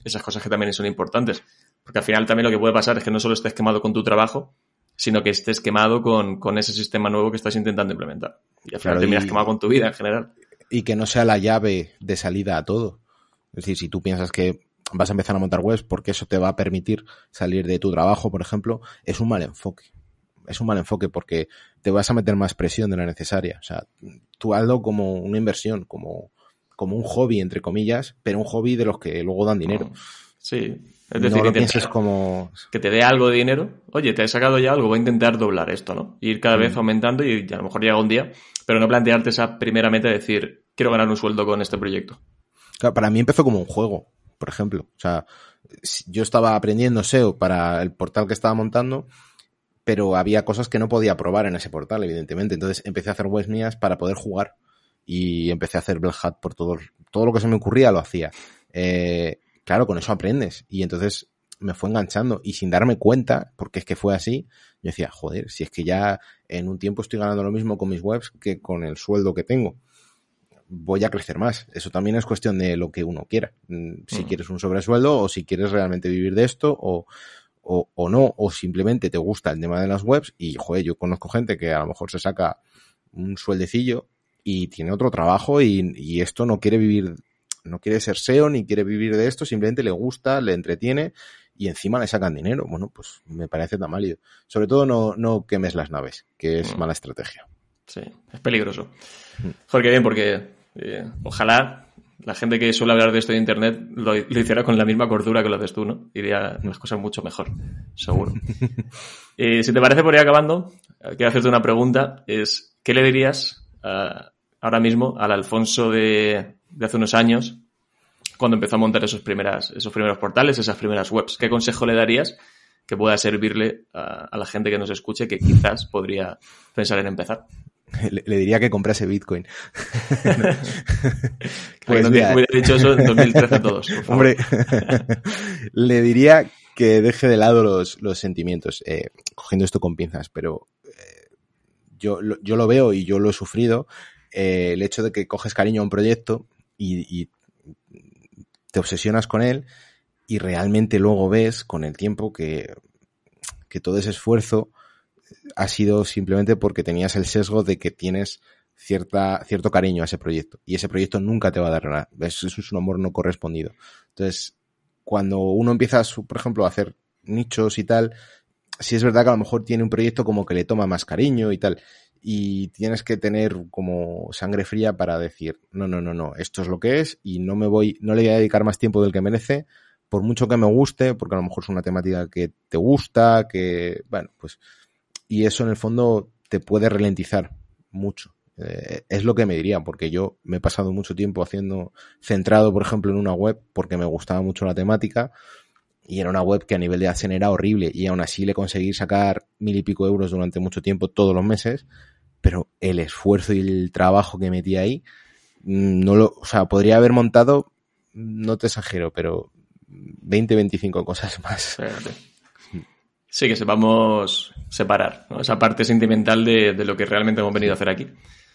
esas cosas que también son importantes. Porque al final también lo que puede pasar es que no solo estés quemado con tu trabajo, sino que estés quemado con, ese sistema nuevo que estás intentando implementar. Y al final terminas quemado con tu vida en general. Y que no sea la llave de salida a todo. Es decir, si tú piensas que vas a empezar a montar webs porque eso te va a permitir salir de tu trabajo, por ejemplo, es un mal enfoque es un mal enfoque porque te vas a meter más presión de la necesaria. O sea, tú hazlo como una inversión, como, como un hobby, entre comillas, pero un hobby de los que luego dan dinero. Sí. Es decir, no pienses como... que te dé algo de dinero. Oye, te he sacado ya algo, voy a intentar doblar esto, ¿no? Ir cada vez mm. aumentando y a lo mejor llega un día, pero no plantearte esa primera meta de decir, quiero ganar un sueldo con este proyecto. Claro, para mí empezó como un juego, por ejemplo. O sea, yo estaba aprendiendo SEO para el portal que estaba montando pero había cosas que no podía probar en ese portal, evidentemente. Entonces empecé a hacer webs mías para poder jugar y empecé a hacer Black Hat por todo, todo lo que se me ocurría lo hacía. Eh, claro, con eso aprendes y entonces me fue enganchando y sin darme cuenta, porque es que fue así, yo decía, joder, si es que ya en un tiempo estoy ganando lo mismo con mis webs que con el sueldo que tengo. Voy a crecer más. Eso también es cuestión de lo que uno quiera. Mm, si mm. quieres un sobresueldo o si quieres realmente vivir de esto o, o, o, no, o simplemente te gusta el tema de las webs y, joder, yo conozco gente que a lo mejor se saca un sueldecillo y tiene otro trabajo y, y esto no quiere vivir, no quiere ser SEO ni quiere vivir de esto, simplemente le gusta, le entretiene y encima le sacan dinero. Bueno, pues me parece tan válido. Sobre todo no, no quemes las naves, que es mm. mala estrategia. Sí, es peligroso. Mm. Joder, bien, porque eh, ojalá la gente que suele hablar de esto de Internet lo, hiciera con la misma cordura que lo haces tú, ¿no? Iría las cosas mucho mejor, seguro. y si te parece, por ir acabando, quiero hacerte una pregunta. Es, ¿qué le dirías uh, ahora mismo al Alfonso de, de, hace unos años, cuando empezó a montar esos, primeras, esos primeros portales, esas primeras webs? ¿Qué consejo le darías que pueda servirle a, a la gente que nos escuche que quizás podría pensar en empezar? Le, diría que comprase Bitcoin. pues no hubiera dicho eso en 2013 a todos. Hombre, le diría que deje de lado los, los sentimientos, eh, cogiendo esto con pinzas, pero eh, yo, lo, yo lo veo y yo lo he sufrido. Eh, el hecho de que coges cariño a un proyecto y, y te obsesionas con él y realmente luego ves con el tiempo que, que todo ese esfuerzo ha sido simplemente porque tenías el sesgo de que tienes cierta, cierto cariño a ese proyecto y ese proyecto nunca te va a dar nada. Eso es un amor no correspondido. Entonces, cuando uno empieza, por ejemplo, a hacer nichos y tal, sí es verdad que a lo mejor tiene un proyecto como que le toma más cariño y tal. Y tienes que tener como sangre fría para decir, no, no, no, no, esto es lo que es y no me voy, no le voy a dedicar más tiempo del que merece, por mucho que me guste, porque a lo mejor es una temática que te gusta, que, bueno, pues, y eso en el fondo te puede ralentizar mucho. Eh, es lo que me diría, porque yo me he pasado mucho tiempo haciendo, centrado, por ejemplo, en una web, porque me gustaba mucho la temática, y era una web que a nivel de AdSense era horrible, y aún así le conseguí sacar mil y pico euros durante mucho tiempo, todos los meses, pero el esfuerzo y el trabajo que metí ahí, mm, no lo, o sea, podría haber montado, no te exagero, pero 20, 25 cosas más. Sí, que sepamos separar esa parte sentimental de, de, lo que realmente hemos venido a hacer aquí.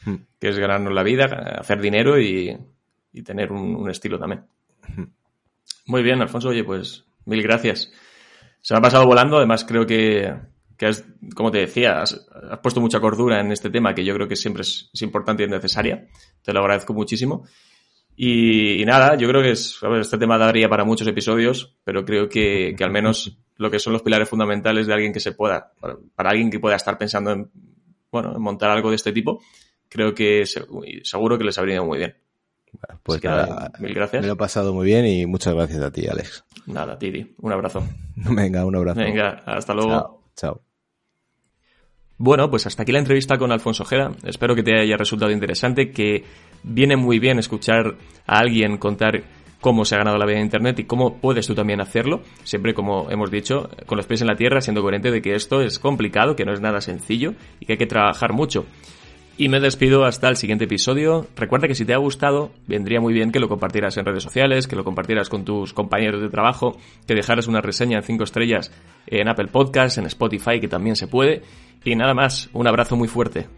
Hmm. que es ganarnos la vida, hacer dinero y, tener un, estilo también. Hmm. Muy bien, Alfonso, oye, pues mil gracias. Se me ha pasado volando, además creo que, que como te decía, has, puesto mucha cordura en este tema que yo creo que siempre es, importante y necesaria. Te lo agradezco muchísimo. Y, nada, yo creo que es, este tema daría para muchos episodios, pero creo que, que, al menos lo que son los pilares fundamentales de alguien que se pueda, para, para alguien que pueda estar pensando en, bueno, en montar algo de este tipo, creo que seguro que les habría ido muy bien. Pues nada, mil gracias. Me lo he pasado muy bien y muchas gracias a ti, Alex. Nada, Titi. Un abrazo. Venga, un abrazo. Venga, hasta luego. Chao. Bueno, pues hasta aquí la entrevista con Alfonso Ojeda. Espero que te haya resultado interesante, que viene muy bien escuchar a alguien contar cómo se ha ganado la vida en Internet y cómo puedes tú también hacerlo, siempre como hemos dicho, con los pies en la tierra, siendo coherente de que esto es complicado, que no es nada sencillo y que hay que trabajar mucho. Y me despido hasta el siguiente episodio. Recuerda que si te ha gustado, vendría muy bien que lo compartieras en redes sociales, que lo compartieras con tus compañeros de trabajo, que dejaras una reseña en 5 estrellas en Apple Podcasts, en Spotify, que también se puede. Y nada más, un abrazo muy fuerte.